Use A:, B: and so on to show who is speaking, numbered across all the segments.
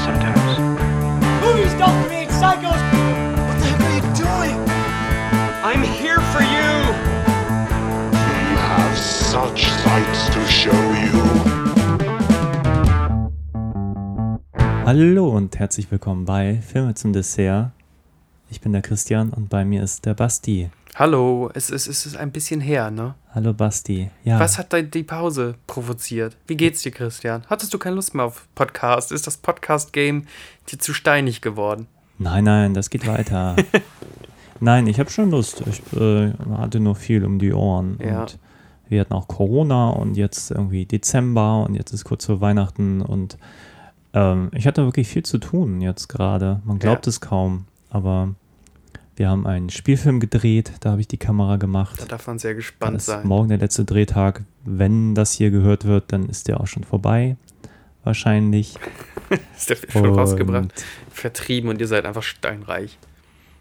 A: Mad sometimes.
B: Movies don't create psychos.
C: What the heck are you doing?
B: I'm here for you.
D: We have such sights to show you.
E: Hallo und herzlich willkommen bei Filme zum Dessert. Ich bin der Christian und bei mir ist der Basti.
F: Hallo, es ist, es ist ein bisschen her, ne?
E: Hallo Basti. Ja,
F: Was hat die Pause provoziert? Wie geht's dir, Christian? Hattest du keine Lust mehr auf Podcast? Ist das Podcast-Game dir zu steinig geworden?
E: nein, nein, das geht weiter. nein, ich habe schon Lust. Ich äh, hatte nur viel um die Ohren.
F: Ja.
E: Und wir hatten auch Corona und jetzt irgendwie Dezember und jetzt ist kurz vor Weihnachten und ähm, ich hatte wirklich viel zu tun jetzt gerade. Man glaubt
F: Ja.
E: es kaum, aber wir haben einen Spielfilm gedreht, da habe ich die Kamera gemacht.
F: Da darf man sehr gespannt
E: ist
F: sein.
E: morgen der letzte Drehtag. Wenn das hier gehört wird, dann ist der auch schon vorbei. Wahrscheinlich.
F: Ist der Film schon rausgebracht? Vertrieben und ihr seid einfach steinreich.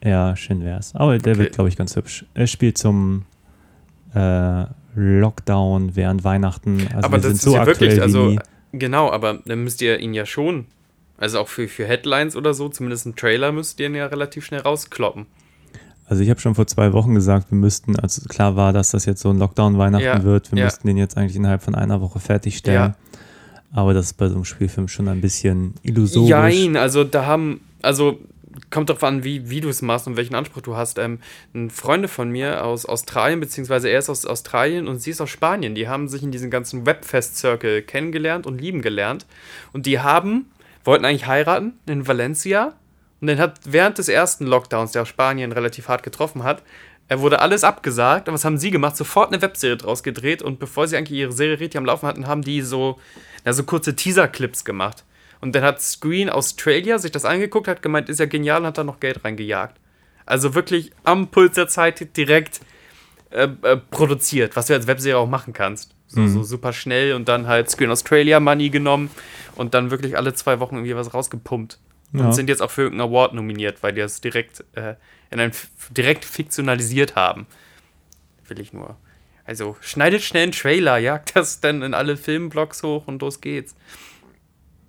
E: Ja, schön wär's. Aber der
F: Okay.
E: wird, glaube ich, ganz hübsch. Er spielt zum äh, Lockdown während Weihnachten. Also
F: aber
E: wir
F: das
E: sind
F: ist
E: so
F: ja wirklich,
E: aktuell
F: also,
E: wie nie.
F: genau, aber dann müsst ihr ihn ja schon, also auch für, für Headlines oder so, zumindest einen Trailer müsst ihr ihn ja relativ schnell rauskloppen.
E: Also ich habe schon vor zwei Wochen gesagt, wir müssten, als klar war, dass das jetzt so ein Lockdown-Weihnachten
F: Ja,
E: wird, wir
F: ja.
E: müssten den jetzt eigentlich innerhalb von einer Woche fertigstellen. Aber das ist bei so einem Spielfilm schon ein bisschen illusorisch.
F: Jein, also da haben, also kommt drauf an, wie, wie du es machst und welchen Anspruch du hast. Ähm, ein Freunde von mir aus Australien, beziehungsweise er ist aus Australien und sie ist aus Spanien, die haben sich in diesem ganzen Webfest-Circle kennengelernt und lieben gelernt. Und die haben, wollten eigentlich heiraten in Valencia. Und dann hat während des ersten Lockdowns, der auch Spanien relativ hart getroffen hat, er wurde alles abgesagt. Und was haben sie gemacht? Sofort eine Webserie draus gedreht. Und bevor sie eigentlich ihre Serie richtig am Laufen hatten, haben die so, na, so kurze Teaser-Clips gemacht. Und dann hat Screen Australia sich das angeguckt, hat gemeint, ist ja genial und hat da noch Geld reingejagt. Also wirklich am Puls der Zeit direkt äh, äh, produziert, was du als Webserie auch machen kannst. So, so super schnell und dann halt Screen Australia Money genommen und dann wirklich alle zwei Wochen irgendwie was rausgepumpt.
E: Ja.
F: Und sind jetzt auch für irgendeinen Award nominiert, weil die das direkt äh, in einem direkt fiktionalisiert haben. Will ich nur. Also schneidet schnell einen Trailer, jagt das dann in alle Filmblogs hoch und los geht's.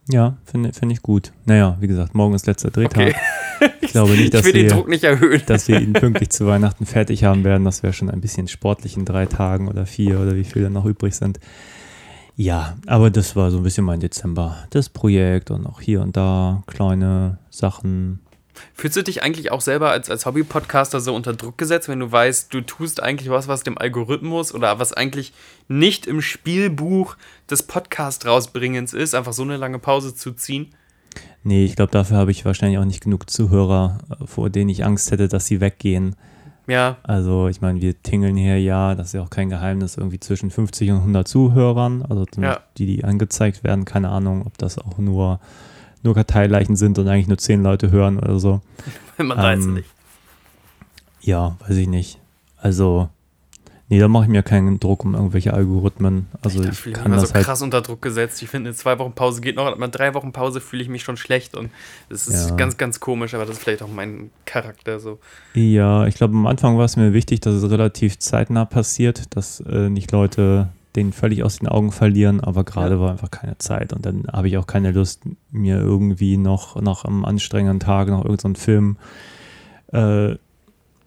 E: Ja, finde find ich gut. Naja, wie gesagt, morgen ist letzter Drehtag.
F: Okay.
E: Ich glaube nicht, dass wir, dass wir ihn pünktlich zu Weihnachten fertig haben werden. Das wäre schon ein bisschen sportlich in drei Tagen oder vier oder wie viele noch übrig sind. Ja, aber das war so ein bisschen mein Dezember. Das Projekt und auch hier und da kleine Sachen.
F: Fühlst du dich eigentlich auch selber als, als Hobby-Podcaster so unter Druck gesetzt, wenn du weißt, du tust eigentlich was, was dem Algorithmus oder was eigentlich nicht im Spielbuch des Podcast-Rausbringens ist, einfach so eine lange Pause zu ziehen?
E: Nee, ich glaube, dafür habe ich wahrscheinlich auch nicht genug Zuhörer, äh, vor denen ich Angst hätte, dass sie weggehen.
F: Ja,
E: Also, ich meine, wir tingeln hier ja, das ist ja auch kein Geheimnis, irgendwie zwischen 50 und 100 Zuhörern. Also,
F: Ja.
E: die, die angezeigt werden, keine Ahnung, ob das auch nur, nur Karteileichen sind und eigentlich nur 10 Leute hören oder so.
F: man weiß es
E: Ähm,
F: nicht.
E: Ja, weiß ich nicht. Also, nee, da mache ich mir keinen Druck um irgendwelche Algorithmen. Also, ich
F: ich mich
E: kann
F: immer
E: das
F: so
E: halt.
F: krass unter Druck gesetzt. Ich finde, eine zwei Wochen Pause geht noch, aber drei Wochen Pause fühle ich mich schon schlecht und das ist
E: Ja.
F: ganz, ganz komisch, aber das ist vielleicht auch mein Charakter so.
E: Ja, ich glaube, am Anfang war es mir wichtig, dass es relativ zeitnah passiert, dass äh, nicht Leute den völlig aus den Augen verlieren, aber gerade war einfach keine Zeit und dann habe ich auch keine Lust, mir irgendwie noch nach einem anstrengenden Tag noch irgendeinen Film äh,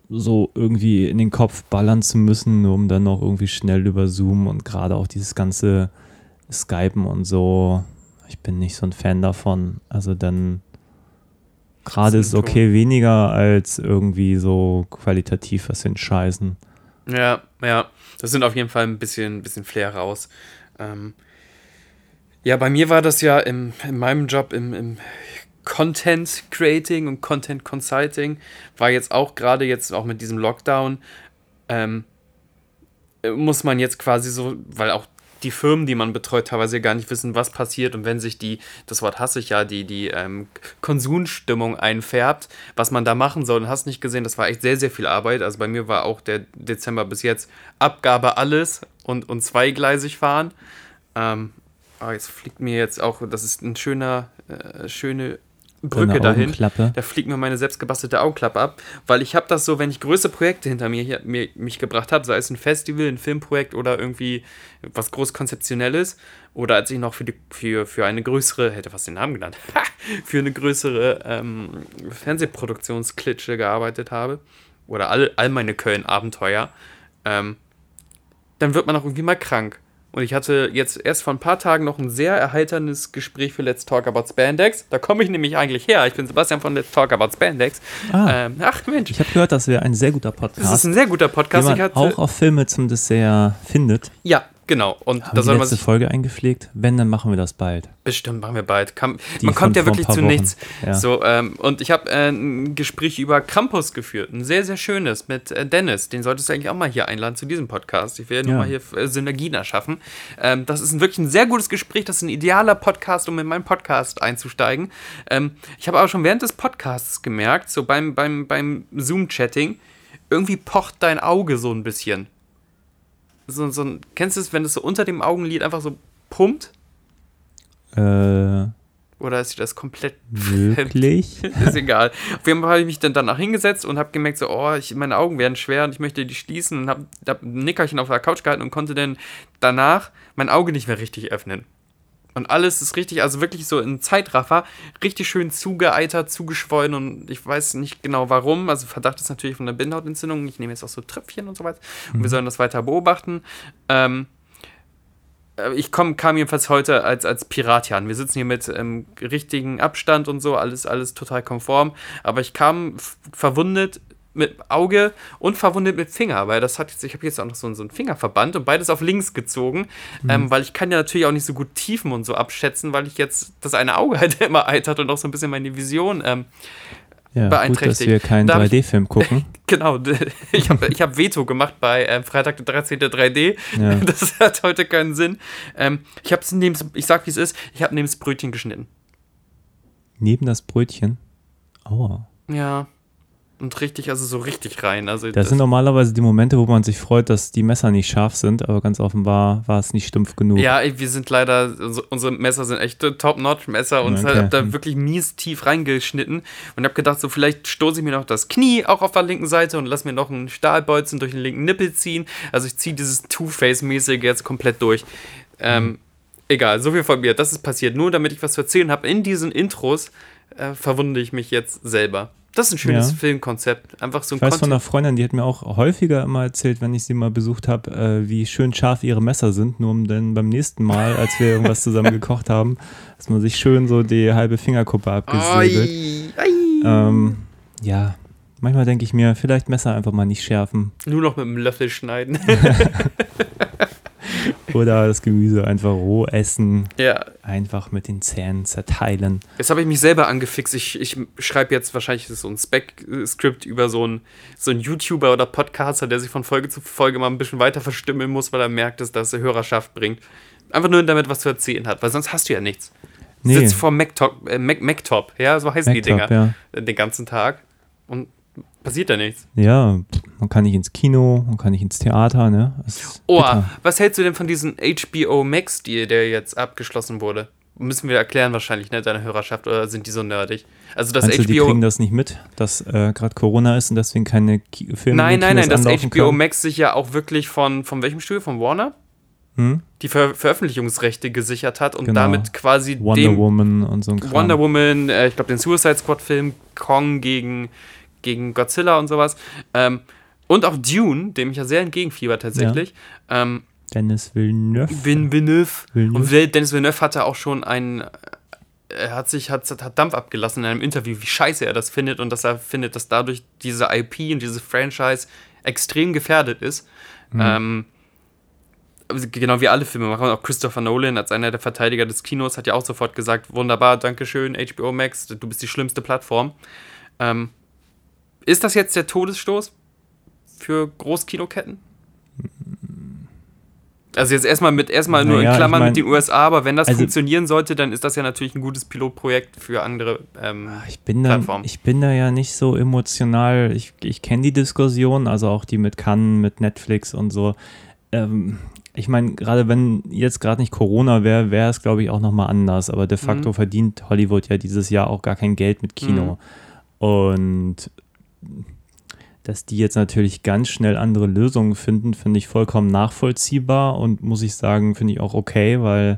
E: so irgendwie in den Kopf ballern zu müssen, nur um dann noch irgendwie schnell über Zoom und gerade auch dieses ganze Skypen und so. Ich bin nicht so ein Fan davon. Also dann gerade ist okay weniger als irgendwie so qualitativ was hinscheißen.
F: Ja, ja, das sind auf jeden Fall ein bisschen, bisschen Flair raus. Ähm, ja, bei mir war das ja im, in meinem Job im, im Content Creating und Content Consulting, war jetzt auch gerade jetzt auch mit diesem Lockdown, ähm, äh, muss man jetzt quasi so, weil auch die Firmen, die man betreut, teilweise gar nicht wissen, was passiert und wenn sich die, das Wort hasse ich ja, die, die ähm, Konsumstimmung einfärbt, was man da machen soll und hast nicht gesehen, das war echt sehr, sehr viel Arbeit. Also bei mir war auch der Dezember bis jetzt Abgabe alles und, und zweigleisig fahren. Ähm, ah, jetzt fliegt mir jetzt auch, das ist ein schöner, äh, schöne Brücke dahin. Da fliegt mir meine selbstgebastelte Augenklappe ab, weil ich habe das so, wenn ich größere Projekte hinter mir, mir mich gebracht habe, sei es ein Festival, ein Filmprojekt oder irgendwie was groß konzeptionelles oder als ich noch für, die, für, für eine größere, hätte fast den Namen genannt, für eine größere ähm, Fernsehproduktionsklitsche gearbeitet habe oder all, all meine Köln-Abenteuer, ähm, dann wird man auch irgendwie mal krank. Und ich hatte jetzt erst vor ein paar Tagen noch ein sehr erheiterndes Gespräch für Let's Talk About Spandex. Da komme ich nämlich eigentlich her. Ich bin Sebastian von Let's Talk About Spandex.
E: Ah.
F: Ähm, ach Mensch,
E: Ich habe gehört, das wäre ein sehr guter Podcast.
F: das ist ein sehr guter
E: den
F: Podcast.
E: man
F: Ich hatte,
E: auch auf Filme zum Dessert findet.
F: ja, genau. Und
E: Haben
F: da soll man sich
E: Folge eingepflegt? Wenn, dann machen wir das bald.
F: bestimmt machen wir bald. Kam, man kommt ja wirklich zu
E: Wochen.
F: nichts.
E: Ja.
F: So, ähm, und ich habe äh, ein Gespräch über Krampus geführt. Ein sehr, sehr schönes mit äh, Dennis. Den solltest du eigentlich auch mal hier einladen zu diesem Podcast. Ich will ja nur mal hier äh, Synergien erschaffen. Ähm, das ist ein, wirklich ein sehr gutes Gespräch. Das ist ein idealer Podcast, um in meinen Podcast einzusteigen. Ähm, ich habe aber schon während des Podcasts gemerkt, so beim, beim, beim Zoom-Chatting, irgendwie pocht dein Auge so ein bisschen. So, so ein, kennst du es, wenn es so unter dem Augenlid einfach so pumpt?
E: Äh,
F: Oder ist dir das komplett
E: wirklich?
F: ist egal. Auf jeden Fall habe ich mich dann danach hingesetzt und habe gemerkt, so, oh, ich, meine Augen werden schwer und ich möchte die schließen und habe hab ein Nickerchen auf der Couch gehalten und konnte dann danach mein Auge nicht mehr richtig öffnen. Und alles ist richtig, also wirklich so in Zeitraffer, richtig schön zugeeitert, zugeschwollen und ich weiß nicht genau warum. Also Verdacht ist natürlich von der Bindehautentzündung. Ich nehme jetzt auch so Tröpfchen und so weiter. Und wir sollen das weiter beobachten. Ähm, äh, ich komm, kam jedenfalls heute als, als Pirat hier an. Wir sitzen hier mit ähm, richtigen Abstand und so, alles, alles total konform. Aber ich kam verwundet mit Auge und verwundet mit Finger, weil das hat jetzt, ich habe jetzt auch noch so, einen- so einen Fingerverband und beides auf links gezogen, ähm, weil ich kann ja natürlich auch nicht so gut Tiefen und so abschätzen, weil ich jetzt das eine Auge halt immer eitert und auch so ein bisschen meine Vision ähm,
E: Ja, gut, dass
F: beeinträchtigt.
E: wir keinen
F: Da hab ich-
E: 3D-Film gucken.
F: Genau, ich habe ich hab Veto gemacht bei ähm, Freitag der 13. 3D.
E: Ja.
F: Das hat heute keinen Sinn. Ähm, ich habe neben, ich sag wie es ist, ich habe neben das Brötchen geschnitten.
E: Neben das Brötchen. Aua.
F: Ja. Und richtig, also so richtig rein. Also
E: Das sind normalerweise die Momente, wo man sich freut, dass die Messer nicht scharf sind, aber ganz offenbar war es nicht stumpf genug.
F: ja, ey, wir sind leider, unsere- Messer sind echt Top-Notch-Messer und
E: Okay.
F: ich habe da wirklich mies tief reingeschnitten und habe gedacht, so vielleicht stoße ich mir noch das Knie auch auf der linken Seite und lass mir noch einen Stahlbolzen durch den linken Nippel ziehen. Also ich ziehe dieses Two-Face-mäßige jetzt komplett durch. Ähm, egal, so viel von mir. Das ist passiert. Nur damit ich was zu erzählen habe, in diesen Intros äh, verwunde ich mich jetzt selber. Das ist ein schönes
E: Ja.
F: Filmkonzept. Einfach so ein
E: Ich weiß von
F: Content.
E: einer Freundin, die hat mir auch häufiger immer erzählt, wenn ich sie mal besucht habe, äh, wie schön scharf ihre Messer sind, nur um dann beim nächsten Mal, als wir irgendwas zusammen gekocht haben, dass man sich schön so die halbe Fingerkuppe abgesäbelt. Ähm, ja, manchmal denke ich mir, vielleicht Messer einfach mal nicht schärfen
F: Nur noch mit einem Löffel schneiden.
E: oder das Gemüse einfach roh essen,
F: ja.
E: einfach mit den Zähnen zerteilen.
F: Jetzt habe ich mich selber angefixt. Ich, ich schreibe jetzt wahrscheinlich so ein Spec-Skript über so einen, so einen YouTuber oder Podcaster, der sich von Folge zu Folge mal ein bisschen weiter verstimmeln muss, weil er merkt, dass das Hörerschaft bringt. Einfach nur damit was zu erzählen hat, weil sonst hast du ja nichts.
E: Nee.
F: Sitzt vor Mac-Top, äh, Mac, Mac-Top, ja, so heißen die
E: Mac-Top,
F: Dinger,
E: ja.
F: den ganzen Tag. Und passiert da nichts.
E: Ja, man kann nicht ins Kino, man kann nicht ins Theater, ne?
F: Oh,
E: bitter.
F: was hältst du denn von diesem HBO Max-Deal, der jetzt abgeschlossen wurde? Müssen wir erklären wahrscheinlich, ne, deine Hörerschaft, oder sind die so nerdig? Also das
E: Meinst du, die
F: HBO.
E: kriegen das nicht mit, dass äh, gerade Corona ist und deswegen keine Ki Filme
F: nein,
E: in
F: nein, nein, dass HBO
E: können?
F: Max sich ja auch wirklich von, von welchem Studio? Von Warner?
E: Hm?
F: Die Ver Veröffentlichungsrechte gesichert hat und
E: Genau.
F: damit quasi
E: Wonder Woman und so ein Kram.
F: Wonder Woman, äh, ich glaube den Suicide Squad-Film, Kong gegen, gegen Godzilla und sowas. Ähm, und auch Dune, dem ich ja sehr entgegenfieber tatsächlich. Ähm,
E: Dennis Villeneuve.
F: Vin Villeneuve.
E: Villeneuve.
F: Und Dennis Villeneuve hatte auch schon einen. Er hat sich hat, hat Dampf abgelassen in einem Interview, wie scheiße er das findet und dass er findet, dass dadurch diese IP und dieses Franchise extrem gefährdet ist. Ähm, also genau wie alle Filme machen. Auch Christopher Nolan als einer der Verteidiger des Kinos hat ja auch sofort gesagt: Wunderbar, Dankeschön, HBO Max, du bist die schlimmste Plattform. Ähm, ist das jetzt der Todesstoß für Großkinoketten? Also jetzt erstmal mit erstmal nur
E: Naja,
F: in
E: ich
F: Klammern
E: mein-
F: mit den USA, aber wenn das
E: also-
F: funktionieren sollte, dann ist das ja natürlich ein gutes Pilotprojekt für andere. Ähm,
E: Ich bin, da,
F: Plattform.
E: ich bin da ja nicht so emotional. Ich, ich kenne die Diskussion, also auch die mit Cannes, mit Netflix und so. Ähm, ich meine, gerade wenn jetzt gerade nicht Corona wäre, wäre es, glaube ich, auch nochmal anders. Aber de facto
F: Mhm.
E: verdient Hollywood ja dieses Jahr auch gar kein Geld mit Kino. Und dass die jetzt natürlich ganz schnell andere Lösungen finden, finde ich vollkommen nachvollziehbar und muss ich sagen, finde ich auch okay, weil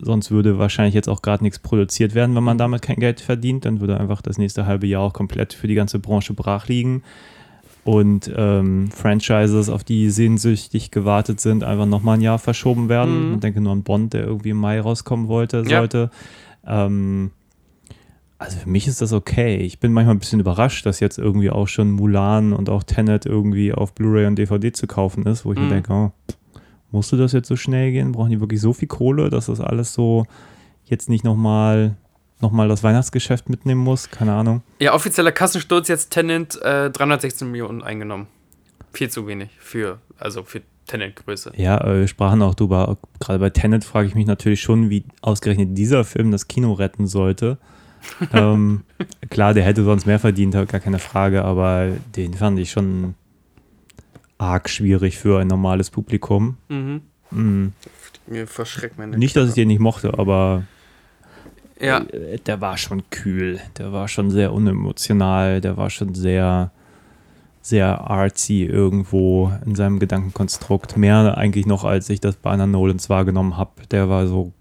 E: sonst würde wahrscheinlich jetzt auch gerade nichts produziert werden, wenn man damit kein Geld verdient. Dann würde einfach das nächste halbe Jahr auch komplett für die ganze Branche brach liegen. Und ähm, Franchises, auf die sehnsüchtig gewartet sind, einfach nochmal ein Jahr verschoben werden.
F: Mhm.
E: Ich denke nur an Bond, der irgendwie im Mai rauskommen wollte,
F: Ja.
E: sollte. Ähm, also für mich ist das okay. Ich bin manchmal ein bisschen überrascht, dass jetzt irgendwie auch schon Mulan und auch Tenet irgendwie auf Blu-ray und DVD zu kaufen ist, wo ich
F: Mhm.
E: mir denke, oh, musste das jetzt so schnell gehen? Brauchen die wirklich so viel Kohle, dass das alles so jetzt nicht nochmal noch mal das Weihnachtsgeschäft mitnehmen muss? Keine Ahnung.
F: Ja, offizieller Kassensturz jetzt Tenant äh, 316 Millionen eingenommen. Viel zu wenig für, also für Tenant-Größe.
E: Ja, wir sprachen auch drüber. Gerade bei Tenet frage ich mich natürlich schon, wie ausgerechnet dieser Film das Kino retten sollte. ähm, klar, der hätte sonst mehr verdient, gar keine Frage, aber den fand ich schon arg schwierig für ein normales Publikum.
F: Mhm.
E: Mm,
F: Mir verschreckt meine
E: Nicht, dass ich den nicht mochte, aber
F: Ja,
E: äh, der war schon kühl, der war schon sehr unemotional, der war schon sehr, sehr artsy irgendwo in seinem Gedankenkonstrukt. Mehr eigentlich noch, als ich das bei einer Nolans wahrgenommen habe. Der war so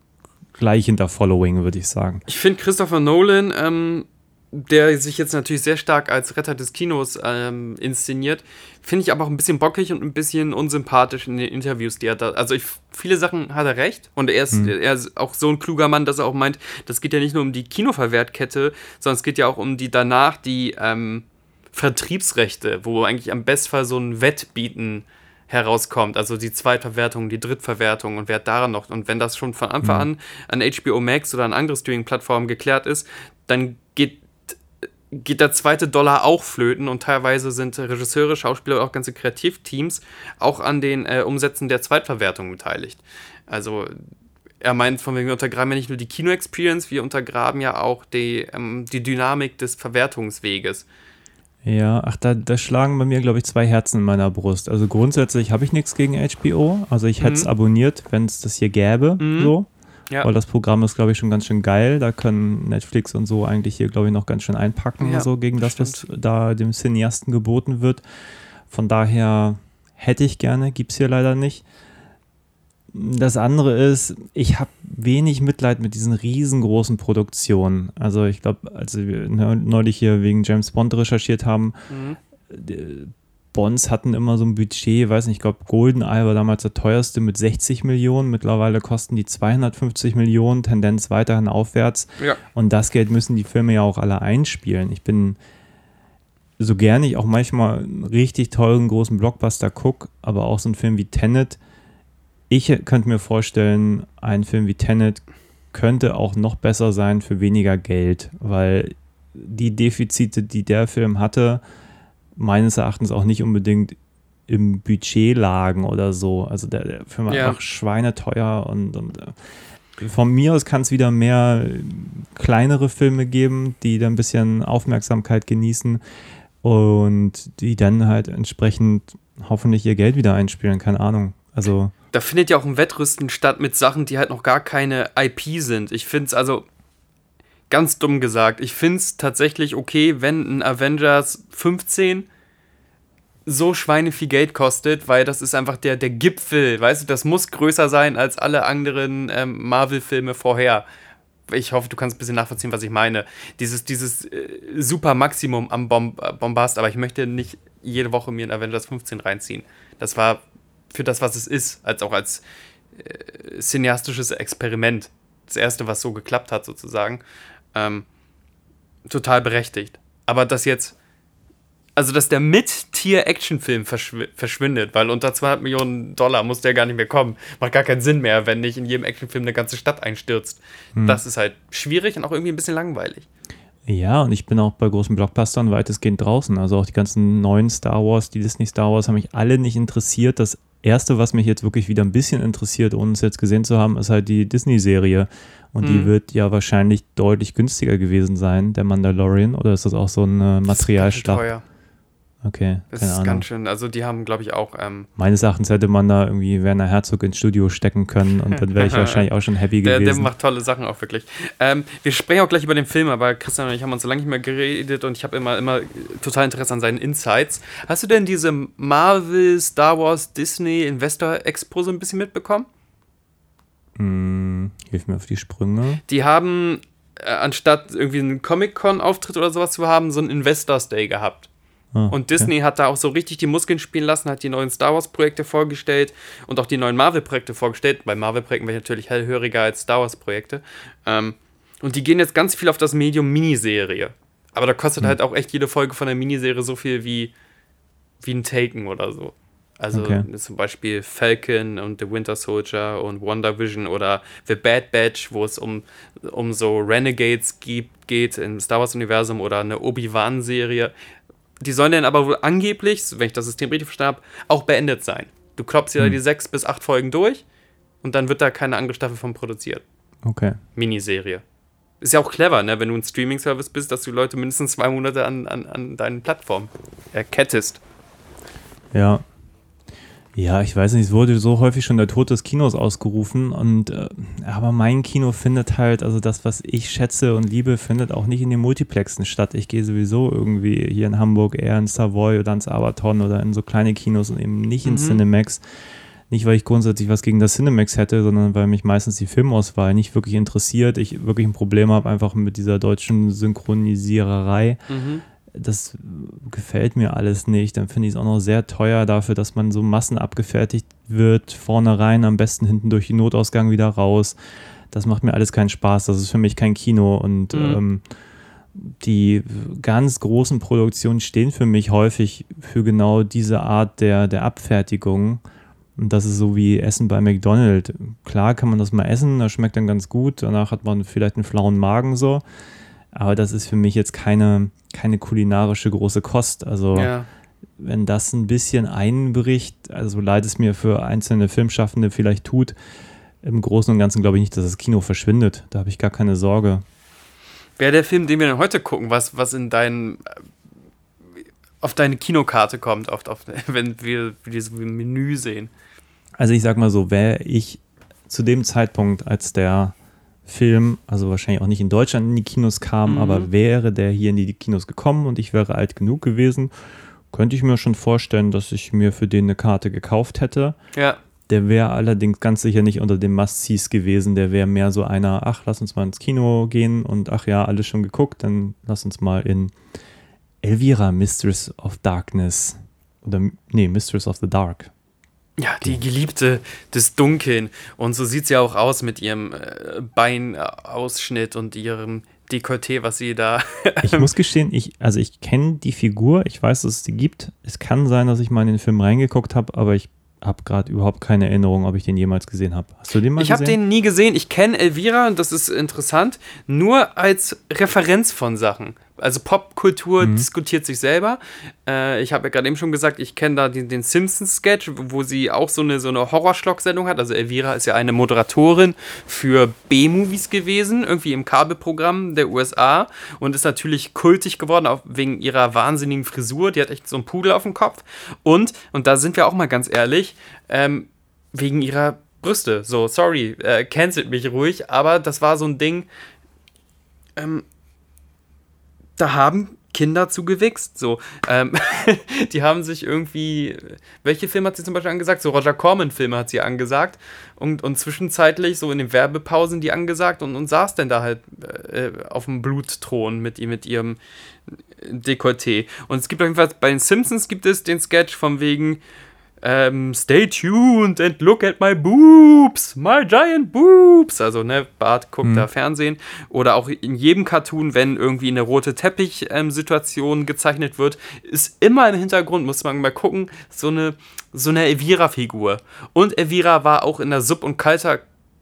E: gleich hinter Following, würde ich sagen.
F: ich finde Christopher Nolan, ähm, der sich jetzt natürlich sehr stark als Retter des Kinos ähm, inszeniert, finde ich aber auch ein bisschen bockig und ein bisschen unsympathisch in den Interviews, die er da. Also ich, viele Sachen hat er recht und er ist, er ist auch so ein kluger Mann, dass er auch meint, das geht ja nicht nur um die Kinoverwertkette, sondern es geht ja auch um die danach die ähm, Vertriebsrechte, wo eigentlich am Bestfall so ein Wettbieten herauskommt, also die Zweitverwertung, die Drittverwertung und wer daran noch und wenn das schon von Anfang an an HBO Max oder an andere Streaming-Plattformen geklärt ist, dann geht geht der zweite Dollar auch flöten und teilweise sind Regisseure, Schauspieler und auch ganze Kreativteams auch an den äh, Umsätzen der Zweitverwertung beteiligt. Also er meint, von wegen, wir untergraben ja nicht nur die Kino-Experience, wir untergraben ja auch die, ähm, die Dynamik des Verwertungsweges.
E: Ja, ach, da, da schlagen bei mir, glaube ich, zwei Herzen in meiner Brust. Also grundsätzlich habe ich nichts gegen HBO. Also ich hätte es abonniert, wenn es das hier gäbe. So.
F: Ja.
E: Weil das Programm ist, glaube ich, schon ganz schön geil. Da können Netflix und so eigentlich hier, glaube ich, noch ganz schön einpacken,
F: Ja,
E: so gegen das, was da dem Cineasten geboten wird. Von daher hätte ich gerne, gibt es hier leider nicht. Das andere ist, ich habe wenig Mitleid mit diesen riesengroßen Produktionen. Also ich glaube, als wir neu- neulich hier wegen James Bond recherchiert haben, äh, Bonds hatten immer so ein Budget, weiß nicht, ich glaube, GoldenEye war damals der teuerste mit 60 Millionen. Mittlerweile kosten die 250 Millionen, Tendenz weiterhin aufwärts.
F: Ja.
E: Und das Geld müssen die Filme ja auch alle einspielen. Ich bin so gerne ich auch manchmal einen richtig tollen großen Blockbuster gucke, aber auch so ein Film wie Tenet. Ich könnte mir vorstellen, ein Film wie Tenet könnte auch noch besser sein für weniger Geld, weil die Defizite, die der Film hatte, meines Erachtens auch nicht unbedingt im Budget lagen oder so. Also der, der Film war
F: Ja.
E: einfach schweineteuer und, und äh, von mir aus kann es wieder mehr kleinere Filme geben, die dann ein bisschen Aufmerksamkeit genießen und die dann halt entsprechend hoffentlich ihr Geld wieder einspielen, keine Ahnung. Also
F: da findet ja auch ein Wettrüsten statt mit Sachen, die halt noch gar keine IP sind. Ich finde es also ganz dumm gesagt. Ich finde es tatsächlich okay, wenn ein Avengers 15 so Schweine viel Geld kostet, weil das ist einfach der, der Gipfel, weißt du, das muss größer sein als alle anderen ähm, Marvel-Filme vorher. Ich hoffe, du kannst ein bisschen nachvollziehen, was ich meine. Dieses, dieses äh, super Maximum am Bom äh, Bombast, aber ich möchte nicht jede Woche mir ein Avengers 15 reinziehen. Das war für das, was es ist, als auch als äh, cineastisches Experiment. Das erste, was so geklappt hat, sozusagen. Ähm, total berechtigt. Aber dass jetzt, also dass der Mit-Tier-Actionfilm verschw verschwindet, weil unter 200 Millionen Dollar muss der gar nicht mehr kommen. Macht gar keinen Sinn mehr, wenn nicht in jedem Actionfilm eine ganze Stadt einstürzt. Das ist halt schwierig und auch irgendwie ein bisschen langweilig.
E: Ja, und ich bin auch bei großen Blockbustern weitestgehend draußen. Also auch die ganzen neuen Star Wars, die Disney Star Wars haben mich alle nicht interessiert. Das erste, was mich jetzt wirklich wieder ein bisschen interessiert, ohne es jetzt gesehen zu haben, ist halt die Disney-Serie. Und die
F: Mhm.
E: wird ja wahrscheinlich deutlich günstiger gewesen sein, der Mandalorian. Oder ist das auch so ein äh, Materialstab?
F: Teuer.
E: Okay,
F: Das ist
E: Ahnung.
F: ganz schön. Also die haben, glaube ich, auch. Ähm,
E: Meines Erachtens hätte man da irgendwie Werner Herzog ins Studio stecken können und dann wäre ich wahrscheinlich auch schon happy
F: der, der
E: gewesen.
F: macht tolle Sachen auch wirklich. Ähm, wir sprechen auch gleich über den Film, aber Christian und ich haben uns so lange nicht mehr geredet und ich habe immer, immer total Interesse an seinen Insights. Hast du denn diese Marvel, Star Wars, Disney Investor Expo so ein bisschen mitbekommen?
E: Hm, hilf mir auf die Sprünge.
F: Die haben, äh, anstatt irgendwie einen Comic-Con-Auftritt oder sowas zu haben, so einen Investors Day gehabt.
E: Ah,
F: Und Disney hat da auch so richtig die Muskeln spielen lassen, hat die neuen Star Wars-Projekte vorgestellt und auch die neuen Marvel-Projekte vorgestellt. Bei Marvel-Projekten wäre ich natürlich hellhöriger als Star Wars-Projekte. Ähm, und die gehen jetzt ganz viel auf das Medium Miniserie. Aber da kostet halt auch echt jede Folge von der Miniserie so viel wie, wie ein Taken oder so. Also
E: Okay.
F: zum Beispiel Falcon und The Winter Soldier und Wonder Vision oder The Bad Batch, wo es um, um so Renegades gibt, geht im Star Wars-Universum oder eine Obi-Wan-Serie. Die sollen dann aber wohl angeblich, wenn ich das System richtig verstanden habe, auch beendet sein. Du klopfst ja die sechs bis acht Folgen durch und dann wird da keine andere Staffel von produziert.
E: Okay.
F: Miniserie. Ist ja auch clever, ne, wenn du ein Streaming-Service bist, dass du Leute mindestens zwei Monate an, an, an deinen Plattformen erkettest.
E: Ja. Ja, ich weiß nicht, es wurde so häufig schon der Tod des Kinos ausgerufen und äh, aber mein Kino findet halt, also das, was ich schätze und liebe, findet auch nicht in den Multiplexen statt. Ich gehe sowieso irgendwie hier in Hamburg eher in Savoy oder ins Aberton oder in so kleine Kinos und eben nicht in
F: Mhm.
E: Cinemax. Nicht, weil ich grundsätzlich was gegen das Cinemax hätte, sondern weil mich meistens die Filmauswahl nicht wirklich interessiert. Ich wirklich ein Problem habe einfach mit dieser deutschen Synchronisiererei
F: Mhm.
E: Das gefällt mir alles nicht. Dann finde ich es auch noch sehr teuer dafür, dass man so Massen abgefertigt wird, vorne rein, am besten hinten durch den Notausgang wieder raus. Das macht mir alles keinen Spaß. Das ist für mich kein Kino. Und
F: Mhm.
E: ähm, die ganz großen Produktionen stehen für mich häufig für genau diese Art der, der Abfertigung. Und das ist so wie Essen bei McDonald's. Klar kann man das mal essen, das schmeckt dann ganz gut. Danach hat man vielleicht einen flauen Magen so. Aber das ist für mich jetzt keine, keine kulinarische große Kost. Also
F: Ja.
E: wenn das ein bisschen einbricht, also leid es mir für einzelne Filmschaffende vielleicht tut, im Großen und Ganzen glaube ich nicht, dass das Kino verschwindet. Da habe ich gar keine Sorge.
F: Wäre der Film, den wir dann heute gucken, was, was in dein, auf deine Kinokarte kommt, oft, auf, wenn wir dieses Menü sehen.
E: Also ich sag mal so, wäre ich zu dem Zeitpunkt, als der Film, also wahrscheinlich auch nicht in Deutschland in die Kinos kam,
F: Mhm.
E: aber wäre der hier in die Kinos gekommen und ich wäre alt genug gewesen, könnte ich mir schon vorstellen, dass ich mir für den eine Karte gekauft hätte.
F: Ja.
E: Der wäre allerdings ganz sicher nicht unter den Must-Sees gewesen. Der wäre mehr so einer, ach, lass uns mal ins Kino gehen und ach ja, alles schon geguckt, dann lass uns mal in Elvira, Mistress of Darkness oder, nee, Mistress of the Dark.
F: Ja, die Geliebte des Dunkeln. Und so sieht sie auch aus mit ihrem äh, Beinausschnitt und ihrem Dekolleté, was sie da.
E: Ich muss gestehen, ich, also ich kenne die Figur, ich weiß, dass es die gibt. Es kann sein, dass ich mal in den Film reingeguckt habe, aber ich habe gerade überhaupt keine Erinnerung, ob ich den jemals gesehen habe. Hast du den mal
F: Ich habe
E: gesehen?
F: den nie gesehen. Ich kenne Elvira, und das ist interessant, nur als Referenz von Sachen. Also Popkultur
E: Mhm.
F: diskutiert sich selber. Äh, ich habe ja gerade eben schon gesagt, ich kenne da den, den Simpsons-Sketch, wo sie auch so eine, so eine Horrorschlock-Sendung hat. Also Elvira ist ja eine Moderatorin für B-Movies gewesen, irgendwie im Kabelprogramm der USA und ist natürlich kultig geworden, auch wegen ihrer wahnsinnigen Frisur. Die hat echt so einen Pudel auf dem Kopf. Und, und da sind wir auch mal ganz ehrlich, ähm, wegen ihrer Brüste. So, sorry, äh, cancelt mich ruhig, aber das war so ein Ding, ähm, da haben Kinder zu gewichst. So, ähm, die haben sich irgendwie, welche Filme hat sie zum Beispiel angesagt? So Roger Corman-Filme hat sie angesagt und, und zwischenzeitlich so in den Werbepausen die angesagt und, und saß dann da halt äh, auf dem Blutthron mit, mit ihrem Dekolleté. Und es gibt auf jeden Fall, bei den Simpsons gibt es den Sketch von wegen, ähm, stay tuned and look at my boobs, my giant boobs. Also, ne, Bart guckt da Fernsehen. Oder auch in jedem Cartoon, wenn irgendwie eine rote Teppich-Situation gezeichnet wird, ist immer im Hintergrund, muss man mal gucken, so eine, so eine Elvira-Figur. Und Elvira war auch in der Sub- und Kalter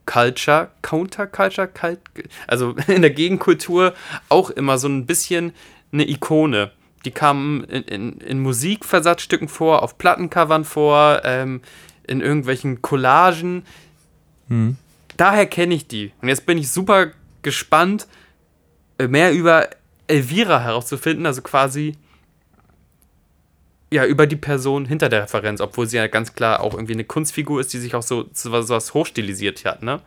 F: Culture, Counterculture, Cult, also in der Gegenkultur auch immer so ein bisschen eine Ikone. Die kamen in, in, in Musikversatzstücken vor, auf Plattencovern vor, ähm, in irgendwelchen Collagen. Daher kenne ich die. Und jetzt bin ich super gespannt, äh, mehr über Elvira herauszufinden, also quasi ja, über die Person hinter der Referenz, obwohl sie ja ganz klar auch irgendwie eine Kunstfigur ist, die sich auch so so was, so was hochstilisiert hat, ne?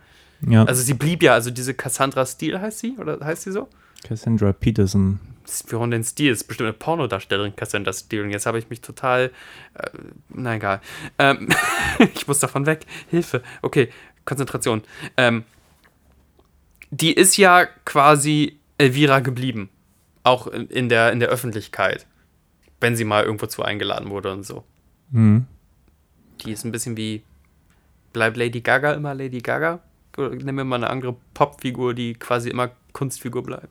E: Ja,
F: Also sie blieb ja, also diese Cassandra Steele heißt sie, oder heißt sie so?
E: Cassandra Peterson.
F: Wir hören den Stil, ist bestimmt eine Pornodarstellerin, Cassandra Steele. Und jetzt habe ich mich total. Äh, na egal. Ähm, ich muss davon weg. Hilfe. Okay, Konzentration. Ähm, die ist ja quasi Elvira geblieben. Auch in, der, in der Öffentlichkeit. Wenn sie mal irgendwo zu eingeladen wurde und so.
E: Mhm.
F: Die ist ein bisschen wie. Bleibt Lady Gaga immer Lady Gaga? Oder nehmen wir mal eine andere Popfigur, die quasi immer Kunstfigur bleibt.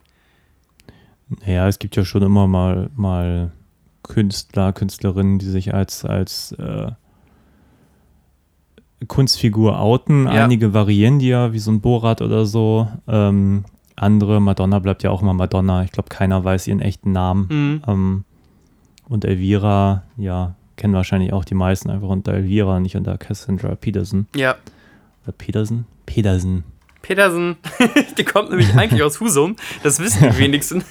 E: Ja, es gibt ja schon immer mal, mal Künstler, Künstlerinnen, die sich als, als äh, Kunstfigur outen.
F: Ja.
E: Einige variieren die ja, wie so ein Borat oder so. Ähm, andere, Madonna bleibt ja auch immer Madonna. Ich glaube, keiner weiß ihren echten Namen.
F: Mhm.
E: Ähm, und Elvira, ja, kennen wahrscheinlich auch die meisten einfach unter Elvira, nicht unter Cassandra Peterson.
F: Ja.
E: Oder Peterson? Peterson.
F: Petersen, die kommt nämlich eigentlich aus Husum. Das wissen die wenigsten.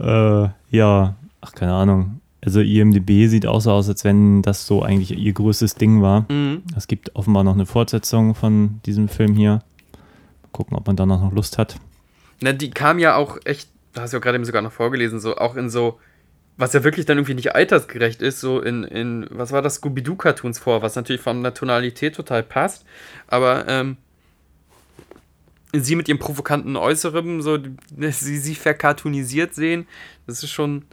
E: Äh, ja, ach, keine Ahnung. Also IMDB sieht auch so aus, als wenn das so eigentlich ihr größtes Ding war.
F: Mhm.
E: Es gibt offenbar noch eine Fortsetzung von diesem Film hier. Mal gucken, ob man da noch Lust hat.
F: Na, die kam ja auch echt, da hast du ja gerade eben sogar noch vorgelesen, so auch in so, was ja wirklich dann irgendwie nicht altersgerecht ist, so in, in was war das, Scooby-Doo-Cartoons vor, was natürlich von der Tonalität total passt, aber ähm, sie mit ihrem provokanten Äußeren, so, sie, sie verkartonisiert sehen, das ist schon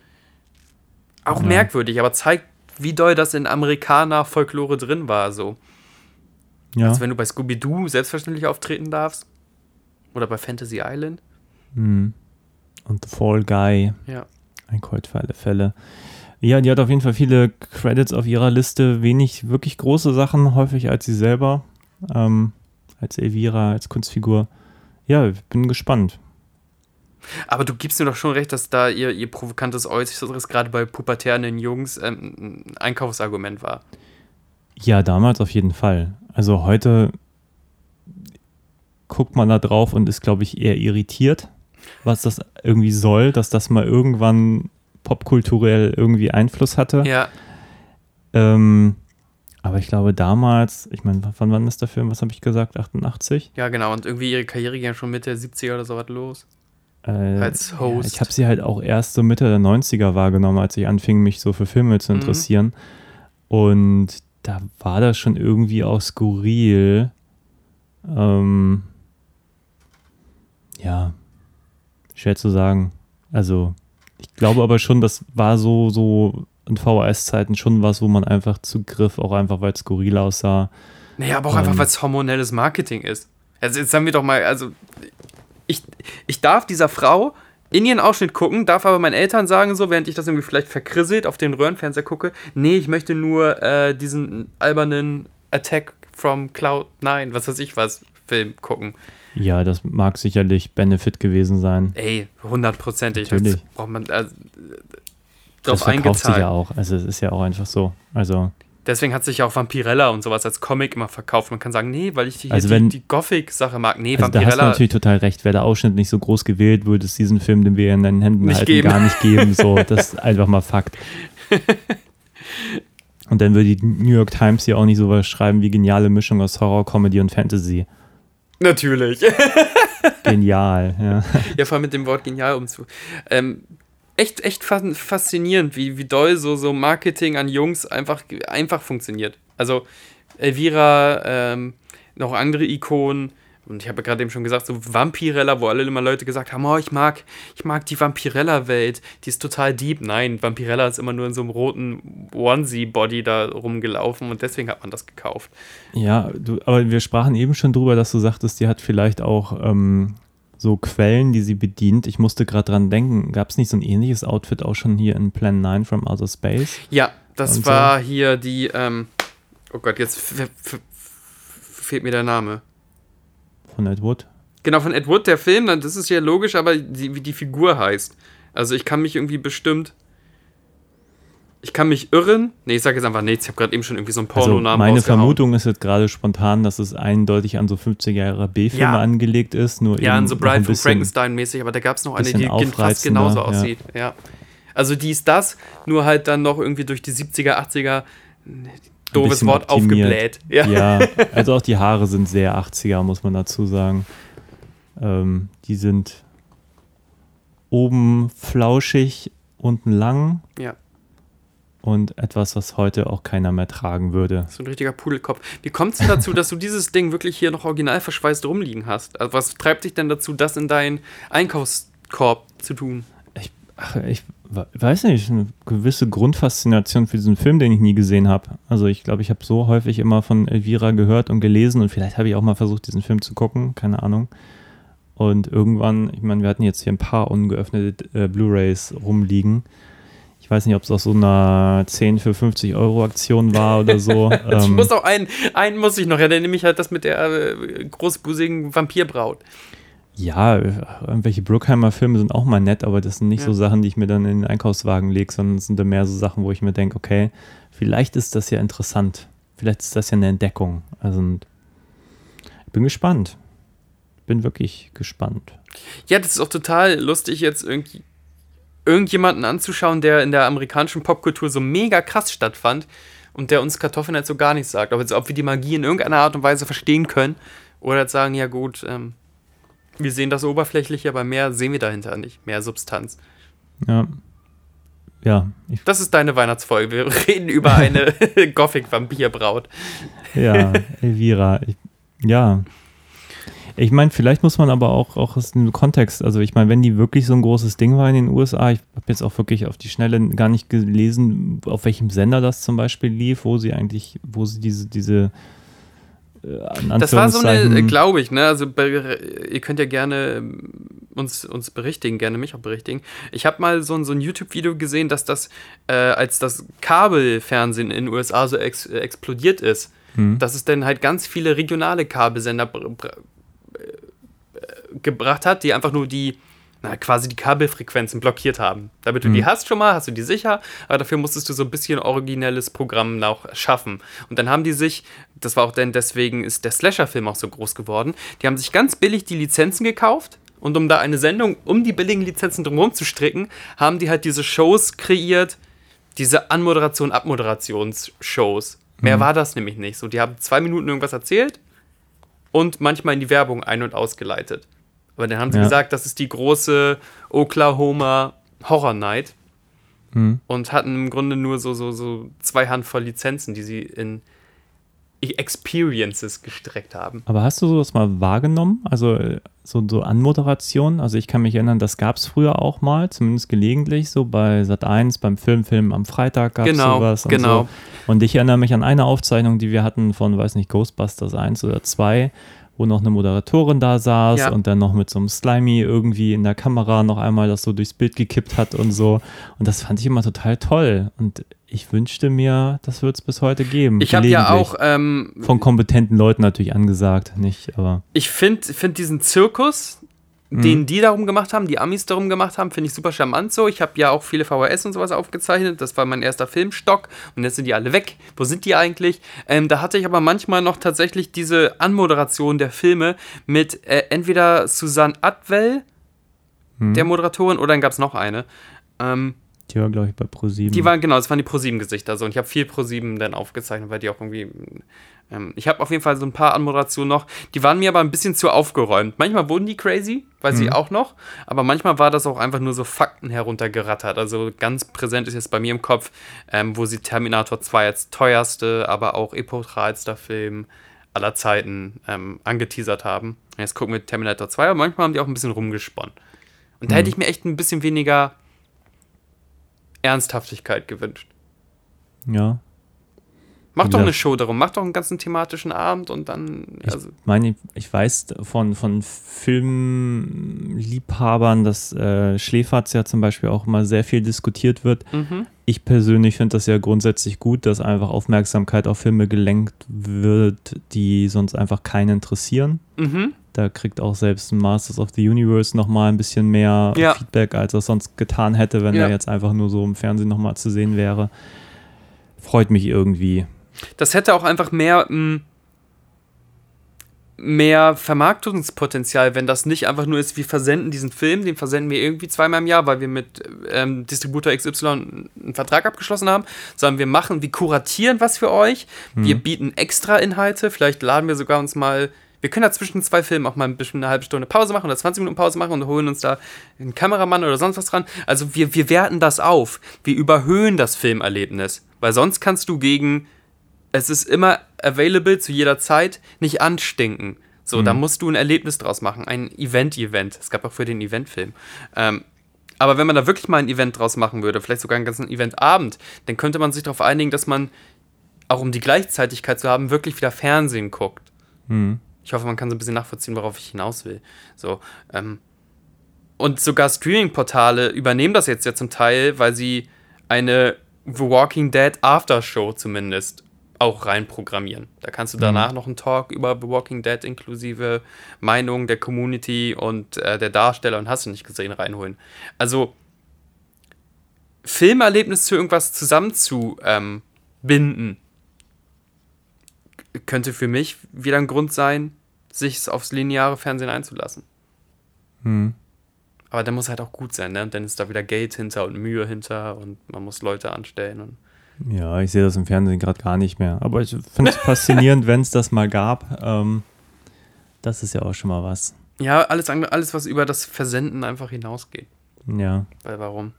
F: auch
E: Ja.
F: merkwürdig, aber zeigt, wie doll das in Amerikaner-Folklore drin war, so.
E: Ja.
F: Also wenn du bei Scooby-Doo selbstverständlich auftreten darfst. Oder bei Fantasy Island.
E: Mhm. Und The Fall Guy,
F: Ja.
E: ein Colt für alle Fälle. Ja, die hat auf jeden Fall viele Credits auf ihrer Liste. Wenig wirklich große Sachen, häufig als sie selber. Ähm, als Elvira, als Kunstfigur. Ja, ich bin gespannt.
F: Aber du gibst mir doch schon recht, dass da ihr, ihr provokantes Äußeres gerade bei pubertären Jungs ähm, ein Einkaufsargument war.
E: Ja, damals auf jeden Fall. Also heute guckt man da drauf und ist, glaube ich, eher irritiert, was das irgendwie soll, dass das mal irgendwann popkulturell irgendwie Einfluss hatte.
F: Ja,
E: Ähm, aber ich glaube damals, ich meine, wann wann ist der Film? Was habe ich gesagt? 88?
F: ja, genau. Und irgendwie ihre Karriere ging ja schon Mitte der 70er oder so was los.
E: Äh,
F: Als Host.
E: Ja, ich habe sie halt auch erst so Mitte der 90er wahrgenommen, als ich anfing, mich so für Filme zu
F: Mhm.
E: interessieren. Und da war das schon irgendwie auch skurril. Ähm, ja, schwer zu sagen. Also, ich glaube aber schon, das war so, so in VHS-Zeiten schon was, wo man einfach zugriff, auch einfach weil es skurril aussah.
F: Naja, aber auch einfach,
E: Ähm.
F: weil es hormonelles Marketing ist. Also jetzt sagen wir doch mal, also ich, ich darf dieser Frau in ihren Ausschnitt gucken, darf aber meinen Eltern sagen, so, während ich das irgendwie vielleicht verkrisselt auf den Röhrenfernseher gucke, nee, ich möchte nur äh, diesen albernen Attack from Cloud 9, was weiß ich was, Film gucken.
E: Ja, das mag sicherlich Benefit gewesen sein.
F: Ey, hundertprozentig.
E: Natürlich.
F: Das braucht man also, drauf
E: verkauft sich
F: eingezahlt.
E: ja auch. Also, es ist ja auch einfach so. Also,
F: Deswegen hat sich ja auch Vampirella und sowas als Comic immer verkauft. Man kann sagen, nee, weil ich die,
E: Also
F: die,
E: wenn-
F: die Gothic-Sache mag. Nee,
E: Also da hast du
F: Vampirella.
E: natürlich total recht. Wäre der Ausschnitt nicht so groß gewählt, würde es diesen Film, den wir in deinen Händen
F: Nicht
E: halten,
F: geben.
E: gar nicht geben. So, das ist einfach mal Fakt. Und dann würde die New York Times hier auch nicht sowas schreiben wie geniale Mischung aus Horror, Comedy und Fantasy.
F: Natürlich.
E: Genial, ja.
F: ja, vor allem mit dem Wort genial umzu. Ähm, echt, echt fa- faszinierend, wie, wie doll so, so Marketing an Jungs einfach, einfach funktioniert. Also Elvira, ähm, noch andere Ikonen. Und ich habe gerade eben schon gesagt, so Vampirella, wo alle immer Leute gesagt haben, oh, ich mag, ich mag die Vampirella-Welt, die ist total deep. Nein, Vampirella ist immer nur in so einem roten Onesie-Body da rumgelaufen und deswegen hat man das gekauft.
E: Ja, du, aber wir sprachen eben schon drüber, dass du sagtest, die hat vielleicht auch ähm, so Quellen, die sie bedient. Ich musste gerade dran denken, gab es nicht so ein ähnliches Outfit auch schon hier in Plan 9 from Outer Space?
F: Ja, das
E: Und so.
F: war hier die, ähm, oh Gott, jetzt fehlt mir der Name.
E: Von Ed Wood?
F: Genau, von Ed Wood, der Film, das ist ja logisch, aber die, wie die Figur heißt. Also ich kann mich irgendwie bestimmt. Ich kann mich irren. Nee, ich sage jetzt einfach nichts. Ich habe gerade eben schon irgendwie so einen
E: Also
F: Pornonamen
E: meine
F: rausgehauen.
E: Vermutung ist jetzt gerade spontan, dass es eindeutig an so 50er Jahre B-Filme
F: Ja.
E: angelegt ist, nur
F: Ja, an so Bride
E: ein
F: von
E: bisschen-
F: Frankenstein mäßig, aber da gab es noch eine, die fast genauso
E: ja.
F: aussieht. Ja. Also die ist das, nur halt dann noch irgendwie durch die 70er, 80er, doofes Wort,
E: optimiert.
F: aufgebläht. Ja.
E: Ja, also auch die Haare sind sehr 80er, muss man dazu sagen. Ähm, die sind oben flauschig, unten lang
F: ja.
E: Und etwas, was heute auch keiner mehr tragen würde.
F: So ein richtiger Pudelkopf. Wie kommt es denn dazu, dass du dieses Ding wirklich hier noch original verschweißt rumliegen hast? Also was treibt dich denn dazu, das in deinen Einkaufskorb zu tun?
E: Ich, ach, ich we- weiß nicht, eine gewisse Grundfaszination für diesen Film, den ich nie gesehen habe. Also ich glaube, ich habe so häufig immer von Elvira gehört und gelesen und vielleicht habe ich auch mal versucht, diesen Film zu gucken, keine Ahnung. Und irgendwann, ich meine, wir hatten jetzt hier ein paar ungeöffnete äh, Blu-rays rumliegen. Ich weiß nicht, ob es aus so einer 10 für 50 Euro Aktion war oder so.
F: ich
E: Ähm,
F: muss auch einen, einen muss ich noch, ja, der nämlich halt das mit der äh, großbusigen Vampirbraut.
E: Ja, irgendwelche Bruckheimer-Filme sind auch mal nett, aber das sind nicht
F: Ja.
E: so Sachen, die ich mir dann in den Einkaufswagen lege, sondern es sind dann mehr so Sachen, wo ich mir denke, okay, vielleicht ist das ja interessant. Vielleicht ist das ja eine Entdeckung. Also ich bin gespannt. Bin wirklich gespannt.
F: Ja, das ist auch total lustig, jetzt irgendwie irgendjemanden anzuschauen, der in der amerikanischen Popkultur so mega krass stattfand und der uns Kartoffeln halt so gar nichts sagt. Ob, jetzt, ob wir die Magie in irgendeiner Art und Weise verstehen können oder jetzt sagen, ja gut, ähm, wir sehen das oberflächlich, aber mehr sehen wir dahinter nicht. Mehr Substanz.
E: Ja. Ja,
F: Das ist deine Weihnachtsfolge. Wir reden über eine Gothic-Vampirbraut.
E: ja, Elvira. Ich, ja. Ich meine, vielleicht muss man aber auch, auch aus dem Kontext, also ich meine, wenn die wirklich so ein großes Ding war in den USA, ich habe jetzt auch wirklich auf die Schnelle gar nicht gelesen, auf welchem Sender das zum Beispiel lief, wo sie eigentlich, wo sie diese, diese äh,
F: Das war so eine, glaube ich, ne? Also ihr könnt ja gerne ähm, uns, uns berichtigen, gerne mich auch berichtigen. Ich habe mal so, ein- so ein YouTube-Video gesehen, dass das, äh, als das Kabelfernsehen in den USA so ex, äh, explodiert ist,
E: Hm.
F: dass es dann halt ganz viele regionale Kabelsender gebracht hat, die einfach nur die, na, quasi die Kabelfrequenzen blockiert haben. Damit du die hast schon mal, hast du die sicher, aber dafür musstest du so ein bisschen originelles Programm noch schaffen. Und dann haben die sich, das war auch dann deswegen ist der Slasher-Film auch so groß geworden, die haben sich ganz billig die Lizenzen gekauft und um da eine Sendung um die billigen Lizenzen drumherum zu stricken, haben die halt diese Shows kreiert, diese Anmoderation, Abmoderationsshows. Mehr war das nämlich nicht. So, die haben zwei Minuten irgendwas erzählt und manchmal in die Werbung ein- und ausgeleitet. Aber dann haben sie
E: Ja.
F: gesagt, das ist die große Oklahoma Horror Night
E: Hm.
F: und hatten im Grunde nur so, so, so zwei Handvoll Lizenzen, die sie in Experiences gestreckt haben.
E: Aber hast du sowas mal wahrgenommen? Also äh, so, so Anmoderation? Also ich kann mich erinnern, das gab es früher auch mal, zumindest gelegentlich, so bei Sat1, beim Filmfilm am Freitag gab es
F: Genau,
E: sowas. Und
F: genau.
E: So. Und ich erinnere mich an eine Aufzeichnung, die wir hatten von, weiß nicht, Ghostbusters 1 oder 2, wo noch eine Moderatorin da saß
F: Ja.
E: und dann noch mit so einem Slimy irgendwie in der Kamera noch einmal das so durchs Bild gekippt hat und so. Und das fand ich immer total toll. Und ich wünschte mir, das wird es bis heute geben.
F: Ich habe ja auch, ähm,
E: Von kompetenten Leuten natürlich angesagt, nicht, aber.
F: ich finde find diesen Zirkus, den die darum gemacht haben, die Amis darum gemacht haben, finde ich super charmant so. Ich habe ja auch viele VHS und sowas aufgezeichnet. Das war mein erster Filmstock und jetzt sind die alle weg. Wo sind die eigentlich? Ähm, da hatte ich aber manchmal noch tatsächlich diese Anmoderation der Filme mit äh, entweder Susanne Atwell, der Moderatorin, oder dann gab es noch eine. Ähm,
E: Die war, glaube ich, bei ProSieben.
F: die waren, genau, das waren die ProSieben-Gesichter. So. Und ich habe viel ProSieben dann aufgezeichnet, weil die auch irgendwie. Ähm, ich habe auf jeden Fall so ein paar Anmoderationen noch. Die waren mir aber ein bisschen zu aufgeräumt. Manchmal wurden die crazy, weiß ich auch noch. Aber manchmal war das auch einfach nur so Fakten heruntergerattert. Also ganz präsent ist jetzt bei mir im Kopf, ähm, wo sie Terminator 2 als teuerste, aber auch epotralster Film aller Zeiten ähm, angeteasert haben. Jetzt gucken wir Terminator 2, aber manchmal haben die auch ein bisschen rumgesponnen. Und da hätte ich mir echt ein bisschen weniger Ernsthaftigkeit gewünscht.
E: Ja.
F: Mach doch eine Show darum, mach doch einen ganzen thematischen Abend und dann. Also,
E: Ich meine, ich weiß von, von Filmliebhabern, dass äh, Schläferz ja zum Beispiel auch immer sehr viel diskutiert wird.
F: mhm.
E: Ich persönlich finde das ja grundsätzlich gut, dass einfach Aufmerksamkeit auf Filme gelenkt wird, die sonst einfach keinen interessieren.
F: Mhm.
E: Da kriegt auch selbst ein Masters of the Universe nochmal ein bisschen mehr
F: Ja.
E: Feedback, als er sonst getan hätte, wenn
F: Ja.
E: er jetzt einfach nur so im Fernsehen nochmal zu sehen wäre. Freut mich irgendwie.
F: Das hätte auch einfach mehr. Mh, mehr Vermarktungspotenzial, wenn das nicht einfach nur ist, wir versenden diesen Film, den versenden wir irgendwie zweimal im Jahr, weil wir mit ähm, Distributor XY einen Vertrag abgeschlossen haben, sondern wir machen, wir kuratieren was für euch, wir bieten extra Inhalte, vielleicht laden wir sogar uns mal, wir können da zwischen zwei Filmen auch mal ein bisschen eine halbe Stunde Pause machen oder 20 Minuten Pause machen und holen uns da einen Kameramann oder sonst was dran. Also wir, wir werten das auf, wir überhöhen das Filmerlebnis, weil sonst kannst du gegen es ist immer available zu jeder Zeit, nicht anstinken. So, da musst du ein Erlebnis draus machen, ein Event-Event. Es gab auch für den Eventfilm. Ähm, aber wenn man da wirklich mal ein Event draus machen würde, vielleicht sogar einen ganzen Eventabend, dann könnte man sich darauf einigen, dass man, auch um die Gleichzeitigkeit zu haben, wirklich wieder Fernsehen guckt. Ich hoffe, man kann so ein bisschen nachvollziehen, worauf ich hinaus will. So, ähm, und sogar Streaming-Portale übernehmen das jetzt ja zum Teil, weil sie eine The Walking Dead Aftershow zumindest auch reinprogrammieren. Da kannst du danach noch einen Talk über The Walking Dead inklusive Meinung der Community und äh, der Darsteller und hast du nicht gesehen reinholen. Also Filmerlebnis zu irgendwas zusammenzubinden, ähm, binden, könnte für mich wieder ein Grund sein, sich aufs lineare Fernsehen einzulassen. Aber der muss halt auch gut sein, ne? Und dann ist da wieder Geld hinter und Mühe hinter und man muss Leute anstellen und
E: Ja, ich sehe das im Fernsehen gerade gar nicht mehr. Aber ich finde es faszinierend, wenn es das mal gab. Ähm, das ist ja auch schon mal was.
F: Ja, alles, alles, was über das Versenden einfach hinausgeht.
E: Ja.
F: Weil warum?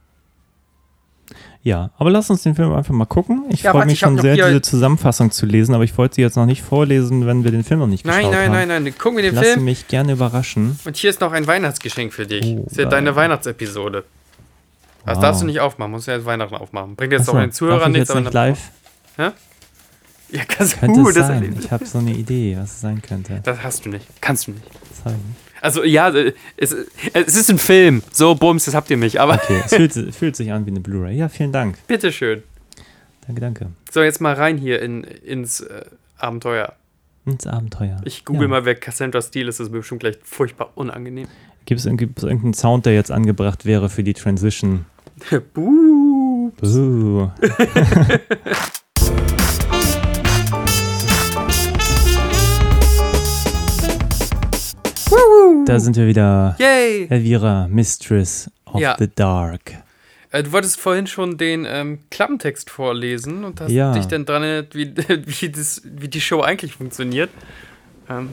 E: Ja, aber lass uns den Film einfach mal gucken. Ich
F: Ja,
E: freue mich schon sehr, diese Zusammenfassung zu lesen, aber ich wollte sie jetzt noch nicht vorlesen, wenn wir den Film noch nicht
F: Nein,
E: geschaut
F: nein,
E: haben.
F: nein, nein. Gucken wir den
E: Lass
F: Film.
E: mich gerne überraschen.
F: Und hier ist noch ein Weihnachtsgeschenk für dich.
E: Oh,
F: das ist ja deine Weihnachtsepisode. Das
E: Wow.
F: darfst du nicht aufmachen, musst du ja jetzt Weihnachten aufmachen. Bringt jetzt
E: Achso,
F: auch den Zuhörern
E: ich
F: nichts,
E: jetzt nicht live?
F: Ja, kannst
E: Könnte
F: du,
E: es
F: das,
E: sein. Ich habe so eine Idee, was es sein könnte.
F: das hast du nicht. Kannst du nicht.
E: Zeigen.
F: Also, ja, äh, es, es ist ein Film. So, Bums, das habt ihr nicht. Aber
E: Okay, es fühlt, fühlt sich an wie eine Blu-ray. Ja, vielen Dank.
F: bitteschön.
E: Danke, danke.
F: So, jetzt mal rein hier in, ins äh, Abenteuer.
E: Ins Abenteuer.
F: Ich google
E: Ja.
F: mal, wer Cassandra Steele ist. Das ist mir bestimmt gleich furchtbar unangenehm.
E: Gibt es gibt es irgendeinen Sound, der jetzt angebracht wäre für die Transition?
F: Buh.
E: Buh. Da sind wir wieder.
F: Yay!
E: Elvira, Mistress of
F: Ja.
E: the Dark.
F: Äh, du wolltest vorhin schon den ähm, Klappentext vorlesen und hast
E: Ja.
F: dich dann dran erinnert, wie, wie, das, wie die Show eigentlich funktioniert. Ähm,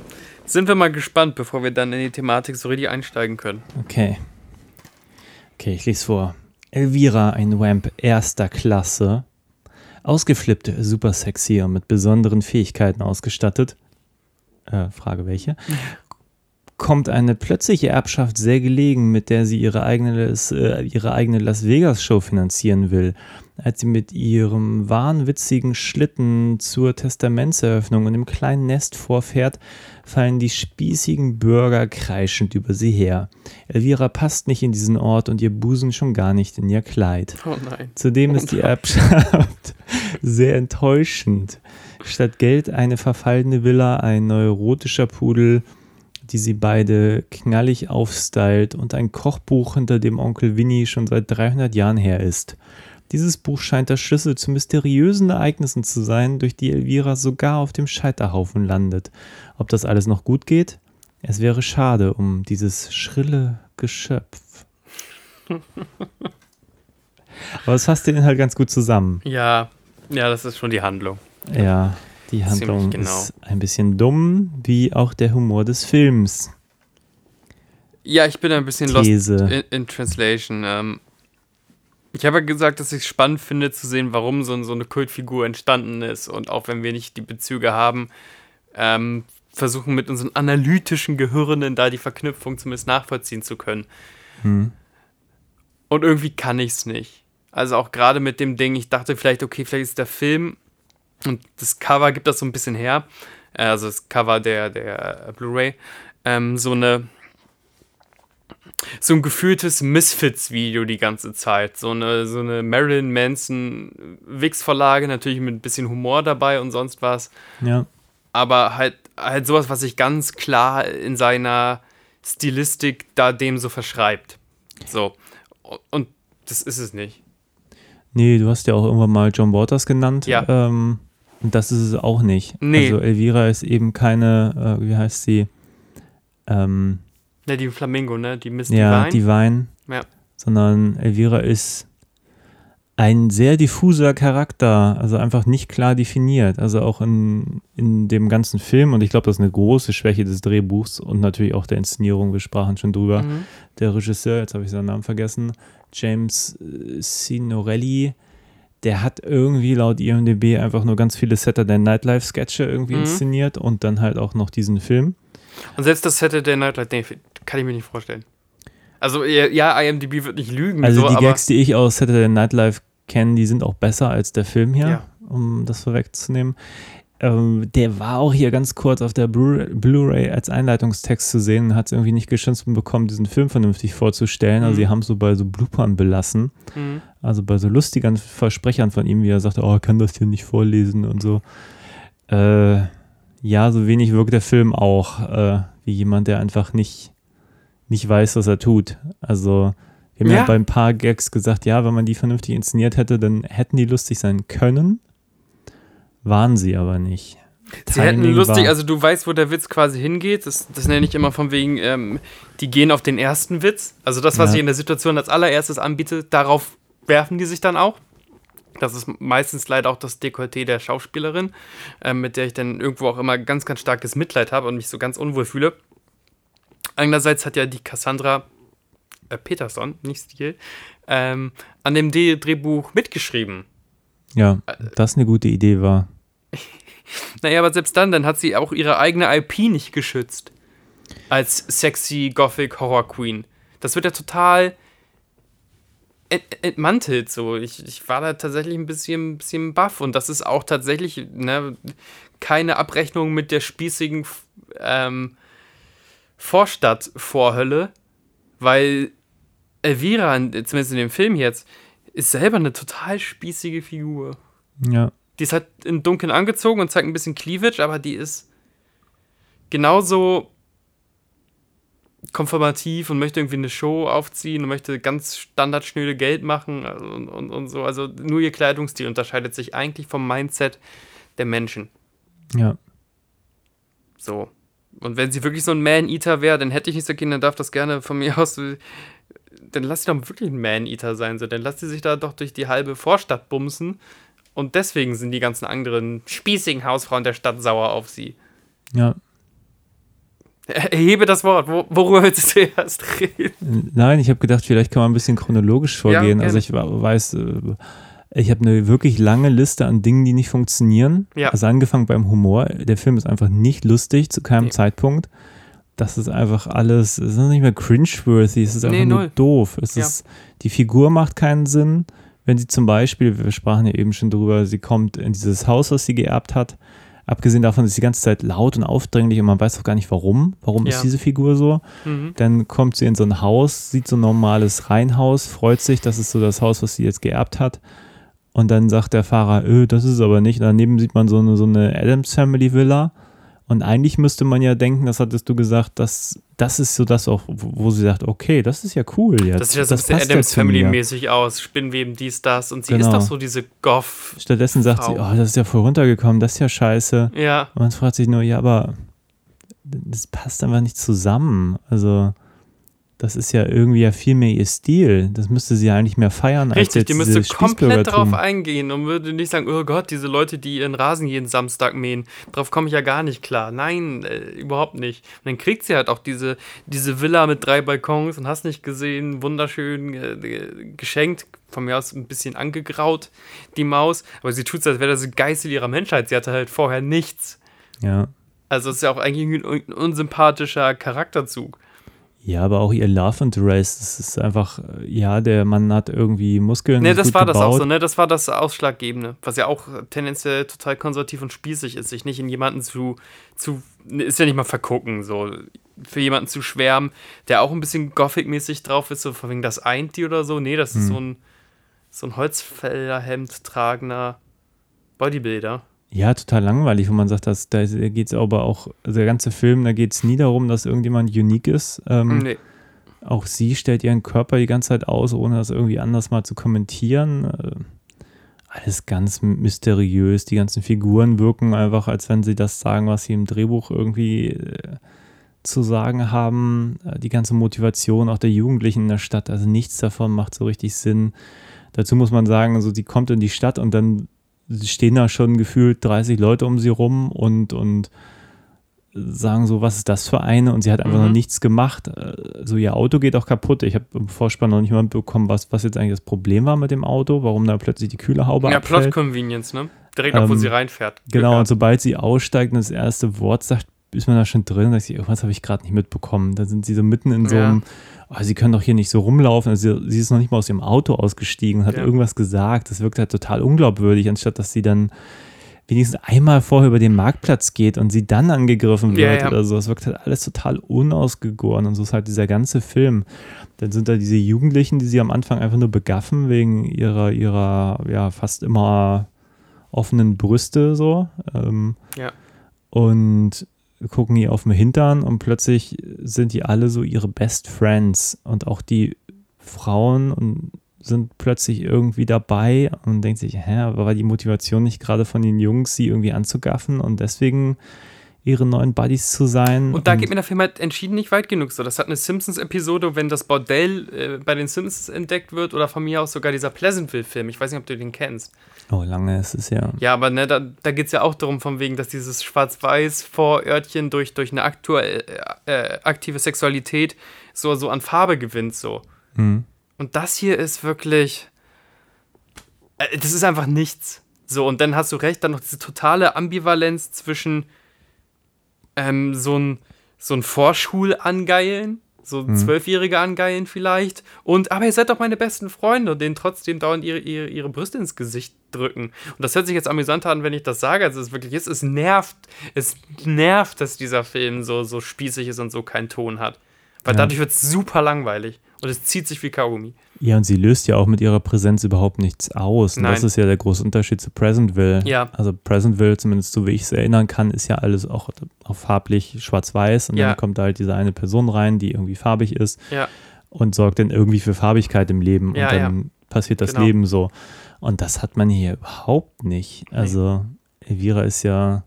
F: sind wir mal gespannt, bevor wir dann in die Thematik so richtig einsteigen können.
E: Okay. Okay, ich lese vor. Elvira, ein Wamp erster Klasse. Ausgeflippt, super sexy und mit besonderen Fähigkeiten ausgestattet. Äh, Frage welche? Kommt eine plötzliche Erbschaft sehr gelegen, mit der sie ihre eigene, äh, ihre eigene Las Vegas-Show finanzieren will. Als sie mit ihrem wahnwitzigen Schlitten zur Testamentseröffnung und im kleinen Nest vorfährt, fallen die spießigen Bürger kreischend über sie her. Elvira passt nicht in diesen Ort und ihr Busen schon gar nicht in ihr Kleid.
F: Oh nein.
E: Zudem ist die Erbschaft sehr enttäuschend. Statt Geld eine verfallene Villa, ein neurotischer Pudel, die sie beide knallig aufstylt und ein Kochbuch, hinter dem Onkel Winnie schon seit 300 Jahren her ist. Dieses Buch scheint der Schlüssel zu mysteriösen Ereignissen zu sein, durch die Elvira sogar auf dem Scheiterhaufen landet. Ob das alles noch gut geht? Es wäre schade um dieses schrille Geschöpf. Aber es fasst den Inhalt ganz gut zusammen.
F: Ja, ja, das ist schon die Handlung.
E: Ja, die Handlung
F: genau.
E: ist ein bisschen dumm, wie auch der Humor des Films.
F: Ja, ich bin ein bisschen
E: These.
F: lost in, in Translation. Ähm, ich habe ja gesagt, dass ich es spannend finde zu sehen, warum so, so eine Kultfigur entstanden ist. Und auch wenn wir nicht die Bezüge haben, ähm, versuchen mit unseren analytischen Gehirnen da die Verknüpfung zumindest nachvollziehen zu können.
E: Hm.
F: Und irgendwie kann ich es nicht. Also auch gerade mit dem Ding, ich dachte vielleicht, okay, vielleicht ist der Film und das Cover gibt das so ein bisschen her. Äh, Also das Cover der, der Blu-ray. Ähm, so eine so ein gefühltes Misfits-Video die ganze Zeit. So eine, so eine Marilyn Manson-Wix-Vorlage, natürlich mit ein bisschen Humor dabei und sonst was.
E: Ja,
F: Aber halt, halt sowas, was sich ganz klar in seiner Stilistik da dem so verschreibt. So. Und das ist es nicht.
E: nee, du hast ja auch irgendwann mal John Waters genannt.
F: Ja.
E: Ähm, Und das ist es auch nicht.
F: Nee.
E: Also Elvira ist eben keine, äh, wie heißt sie? Ähm,
F: Ne, die Flamingo, ne? Die Miss
E: ja,
F: Divine.
E: Divine.
F: Ja.
E: Sondern Elvira ist ein sehr diffuser Charakter, also einfach nicht klar definiert. Also auch in, in dem ganzen Film, und ich glaube, das ist eine große Schwäche des Drehbuchs und natürlich auch der Inszenierung, wir sprachen schon drüber.
F: Mhm.
E: Der Regisseur, jetzt habe ich seinen Namen vergessen, James äh, Signorelli, der hat irgendwie laut IMDb einfach nur ganz viele Saturday Nightlife Sketche irgendwie
F: Mhm.
E: inszeniert und dann halt auch noch diesen Film.
F: Und selbst das Saturday Night Live, nee, kann ich mir nicht vorstellen. Also, ja, IMDb wird nicht lügen,
E: Also
F: so,
E: die Gags, die ich aus Saturday Night Live kenne, die sind auch besser als der Film hier,
F: Ja.
E: um das vorwegzunehmen. Ähm, der war auch hier ganz kurz auf der Blu- Blu-ray als Einleitungstext zu sehen und hat es irgendwie nicht geschissen bekommen, diesen Film vernünftig vorzustellen. Also
F: Mhm.
E: sie haben es so bei so Bloopern belassen.
F: Mhm.
E: Also bei so lustigen Versprechern von ihm, wie er sagte, oh, er kann das hier nicht vorlesen und so. Äh, ja, so wenig wirkt der Film auch äh, wie jemand, der einfach nicht, nicht weiß, was er tut. Also wir haben ja.
F: Ja.
E: bei ein paar Gags gesagt, ja, wenn man die vernünftig inszeniert hätte, dann hätten die lustig sein können. Waren sie aber nicht.
F: Sie hätten
E: Timing
F: lustig,
E: war-
F: also du weißt, wo der Witz quasi hingeht. Das, das nenne ich immer von wegen, ähm, die gehen auf den ersten Witz. Also das, was
E: Ja.
F: ich in der Situation als allererstes anbiete, darauf werfen die sich dann auch. Das ist meistens leider auch das Dekolleté der Schauspielerin, ähm, mit der ich dann irgendwo auch immer ganz, ganz starkes Mitleid habe und mich so ganz unwohl fühle. Einerseits hat ja die Cassandra äh, Peterson, nicht Stil, ähm, an dem D Drehbuch mitgeschrieben.
E: ja,
F: Äh,
E: das eine gute Idee war.
F: Naja, aber selbst dann, dann hat sie auch ihre eigene IP nicht geschützt. Als sexy Gothic Horror Queen. Das wird ja total ent entmantelt so. Ich, ich war da tatsächlich ein bisschen, bisschen baff und das ist auch tatsächlich ne, keine Abrechnung mit der spießigen ähm, Vorstadt-Vorhölle, weil Elvira, zumindest in dem Film jetzt, ist selber eine total spießige Figur.
E: Ja,
F: Die ist halt in Dunkeln angezogen und zeigt ein bisschen Cleavage, aber die ist genauso konformativ und möchte irgendwie eine Show aufziehen und möchte ganz standardschnöde Geld machen also und, und, und so. Also nur ihr Kleidungsstil unterscheidet sich eigentlich vom Mindset der Menschen.
E: ja.
F: So. Und wenn sie wirklich so ein Man-Eater wäre, dann hätte ich nichts dagegen, dann darf das gerne von mir aus. äh, Dann lass sie doch wirklich ein Man-Eater sein. So. Dann lass sie sich da doch durch die halbe Vorstadt bumsen. Und deswegen sind die ganzen anderen spießigen Hausfrauen der Stadt sauer auf sie.
E: Ja,
F: Erhebe das Wort. Wo, worüber willst du zuerst reden?
E: Nein, ich habe gedacht, vielleicht kann man ein bisschen chronologisch vorgehen.
F: gerne.
E: also ich weiß, äh, ich habe eine wirklich lange Liste an Dingen, die nicht funktionieren.
F: Ja.
E: Also angefangen beim Humor. Der Film ist einfach nicht lustig zu keinem
F: Nee.
E: Zeitpunkt. Das ist einfach alles, es ist nicht mehr cringeworthy, es ist einfach
F: Nee,
E: nur
F: null.
E: doof. Es
F: Ja.
E: ist, die Figur macht keinen Sinn. Wenn sie zum Beispiel, wir sprachen ja eben schon drüber, sie kommt in dieses Haus, was sie geerbt hat. Abgesehen davon ist sie die ganze Zeit laut und aufdringlich und man weiß auch gar nicht warum. Warum
F: Ja.
E: ist diese Figur so?
F: Mhm.
E: Dann kommt sie in so ein Haus, sieht so ein normales Reihenhaus, freut sich, das ist so das Haus, was sie jetzt geerbt hat. Und dann sagt der Fahrer, öh, das ist es aber nicht. Daneben sieht man so eine, so eine Adams Family Villa. Und eigentlich müsste man ja denken, das hattest du gesagt, dass das ist so das auch, wo sie sagt, okay, das ist ja cool jetzt.
F: Das sieht ja so ein bisschen
E: ja
F: Adams. Family-mäßig aus. Spinnweben, dies, das. Und sie ist
E: Genau.
F: doch so diese Goff.
E: Stattdessen sagt sie, oh, das ist ja voll runtergekommen, das ist ja scheiße.
F: Ja.
E: Und man fragt sich nur, ja, aber das passt einfach nicht zusammen. Also, das ist ja irgendwie ja viel mehr ihr Stil. Das müsste sie ja eigentlich mehr feiern als
F: Richtig,
E: jetzt
F: die müsste komplett
E: Spießbürgertum.
F: eingehen und würde nicht sagen, oh Gott, diese Leute, die ihren Rasen jeden Samstag mähen, drauf komme ich ja gar nicht klar. Nein, äh, überhaupt nicht. Und dann kriegt sie halt auch diese, diese Villa mit drei Balkons und hast nicht gesehen, wunderschön äh, geschenkt, von mir aus ein bisschen angegraut, die Maus. Aber sie tut es, als wäre das ein Geißel ihrer Menschheit. Sie hatte halt vorher nichts.
E: Ja.
F: Also es ist ja auch eigentlich ein un unsympathischer Charakterzug.
E: Ja, aber auch ihr Love Interest, das ist einfach, äh, ja, der Mann hat irgendwie Muskeln.
F: Ne, das war das auch
E: gebaut.
F: so, ne? Das war das Ausschlaggebende. Was ja auch tendenziell total konservativ und spießig ist, sich nicht in jemanden zu, zu ist ja nicht mal vergucken, so für jemanden zu schwärmen, der auch ein bisschen Gothic-mäßig drauf ist, so von wegen das eint die oder so. Nee, das
E: Hm.
F: ist so ein, so ein Holzfällerhemd tragender Bodybuilder.
E: Ja, total langweilig, wo man sagt, dass, da geht es aber auch, also der ganze Film, da geht es nie darum, dass irgendjemand unique ist. Ähm,
F: Nee.
E: Auch sie stellt ihren Körper die ganze Zeit aus, ohne das irgendwie anders mal zu kommentieren. Äh, alles ganz mysteriös. Die ganzen Figuren wirken einfach, als wenn sie das sagen, was sie im Drehbuch irgendwie äh, zu sagen haben. Äh, die ganze Motivation auch der Jugendlichen in der Stadt, also nichts davon macht so richtig Sinn. Dazu muss man sagen, also die kommt in die Stadt und dann stehen da schon gefühlt 30 Leute um sie rum und, und sagen so, was ist das für eine? Und sie hat einfach mhm. noch nichts gemacht. Also ihr Auto geht auch kaputt. Ich habe im Vorspann noch nicht mal mitbekommen, was, was jetzt eigentlich das Problem war mit dem Auto, warum da plötzlich die Kühlerhaube
F: Ja, Plot Convenience, ne? Direkt ähm, wo sie reinfährt.
E: Genau, und sobald sie aussteigt und das erste Wort sagt, ist man da schon drin und sagt sie, irgendwas habe ich gerade nicht mitbekommen. Da sind sie so mitten in so einem, oh, sie können doch hier nicht so rumlaufen. Also sie, sie ist noch nicht mal aus ihrem Auto ausgestiegen und hat ja. irgendwas gesagt. Das wirkt halt total unglaubwürdig, anstatt dass sie dann wenigstens einmal vorher über den Marktplatz geht und sie dann angegriffen wird ja. oder so. Es wirkt halt alles total unausgegoren und so ist halt dieser ganze Film. Dann sind da diese Jugendlichen, die sie am Anfang einfach nur begaffen wegen ihrer, ihrer, ja, fast immer offenen Brüste so. Ähm,
F: ja.
E: Und gucken die auf dem Hintern und plötzlich sind die alle so ihre Best Friends. Und auch die Frauen und sind plötzlich irgendwie dabei und denkt sich, hä, war die Motivation nicht gerade von den Jungs, sie irgendwie anzugaffen? Und deswegen ihre neuen Buddies zu sein.
F: Und da geht mir der Film halt entschieden nicht weit genug so. Das hat eine Simpsons-Episode, wenn das Bordell äh, bei den Simpsons entdeckt wird oder von mir aus sogar dieser Pleasantville-Film. Ich weiß nicht, ob du den kennst.
E: Oh, lange ist es ja.
F: Ja, aber ne, da, da geht es ja auch darum, von wegen, dass dieses Schwarz-Weiß-Vorörtchen durch, durch eine aktuell, äh, äh, aktive Sexualität so, so an Farbe gewinnt. So. Mhm. Und das hier ist wirklich. Äh, das ist einfach nichts. So, und dann hast du recht, dann noch diese totale Ambivalenz zwischen ähm, so ein, so ein Vorschulangeilen, so mhm. Zwölfjährige angeilen vielleicht, und aber ihr seid doch meine besten Freunde und denen trotzdem dauernd ihre, ihre, ihre Brüste ins Gesicht drücken. Und das hört sich jetzt amüsant an, wenn ich das sage. Also es wirklich ist, es nervt, es nervt, dass dieser Film so, so spießig ist und so keinen Ton hat. Weil ja. dadurch wird es super langweilig. Und es zieht sich wie Kaugummi.
E: Ja, und sie löst ja auch mit ihrer Präsenz überhaupt nichts aus. Und Nein. das ist ja der große Unterschied zu Presentville.
F: Ja.
E: Also Presentville, zumindest so wie ich es erinnern kann, ist ja alles auch, auch farblich schwarz-weiß. Und ja. dann kommt da halt diese eine Person rein, die irgendwie farbig ist.
F: Ja.
E: Und sorgt dann irgendwie für Farbigkeit im Leben. Ja, und dann passiert das genau. Leben so. Und das hat man hier überhaupt nicht. Also Elvira ist ja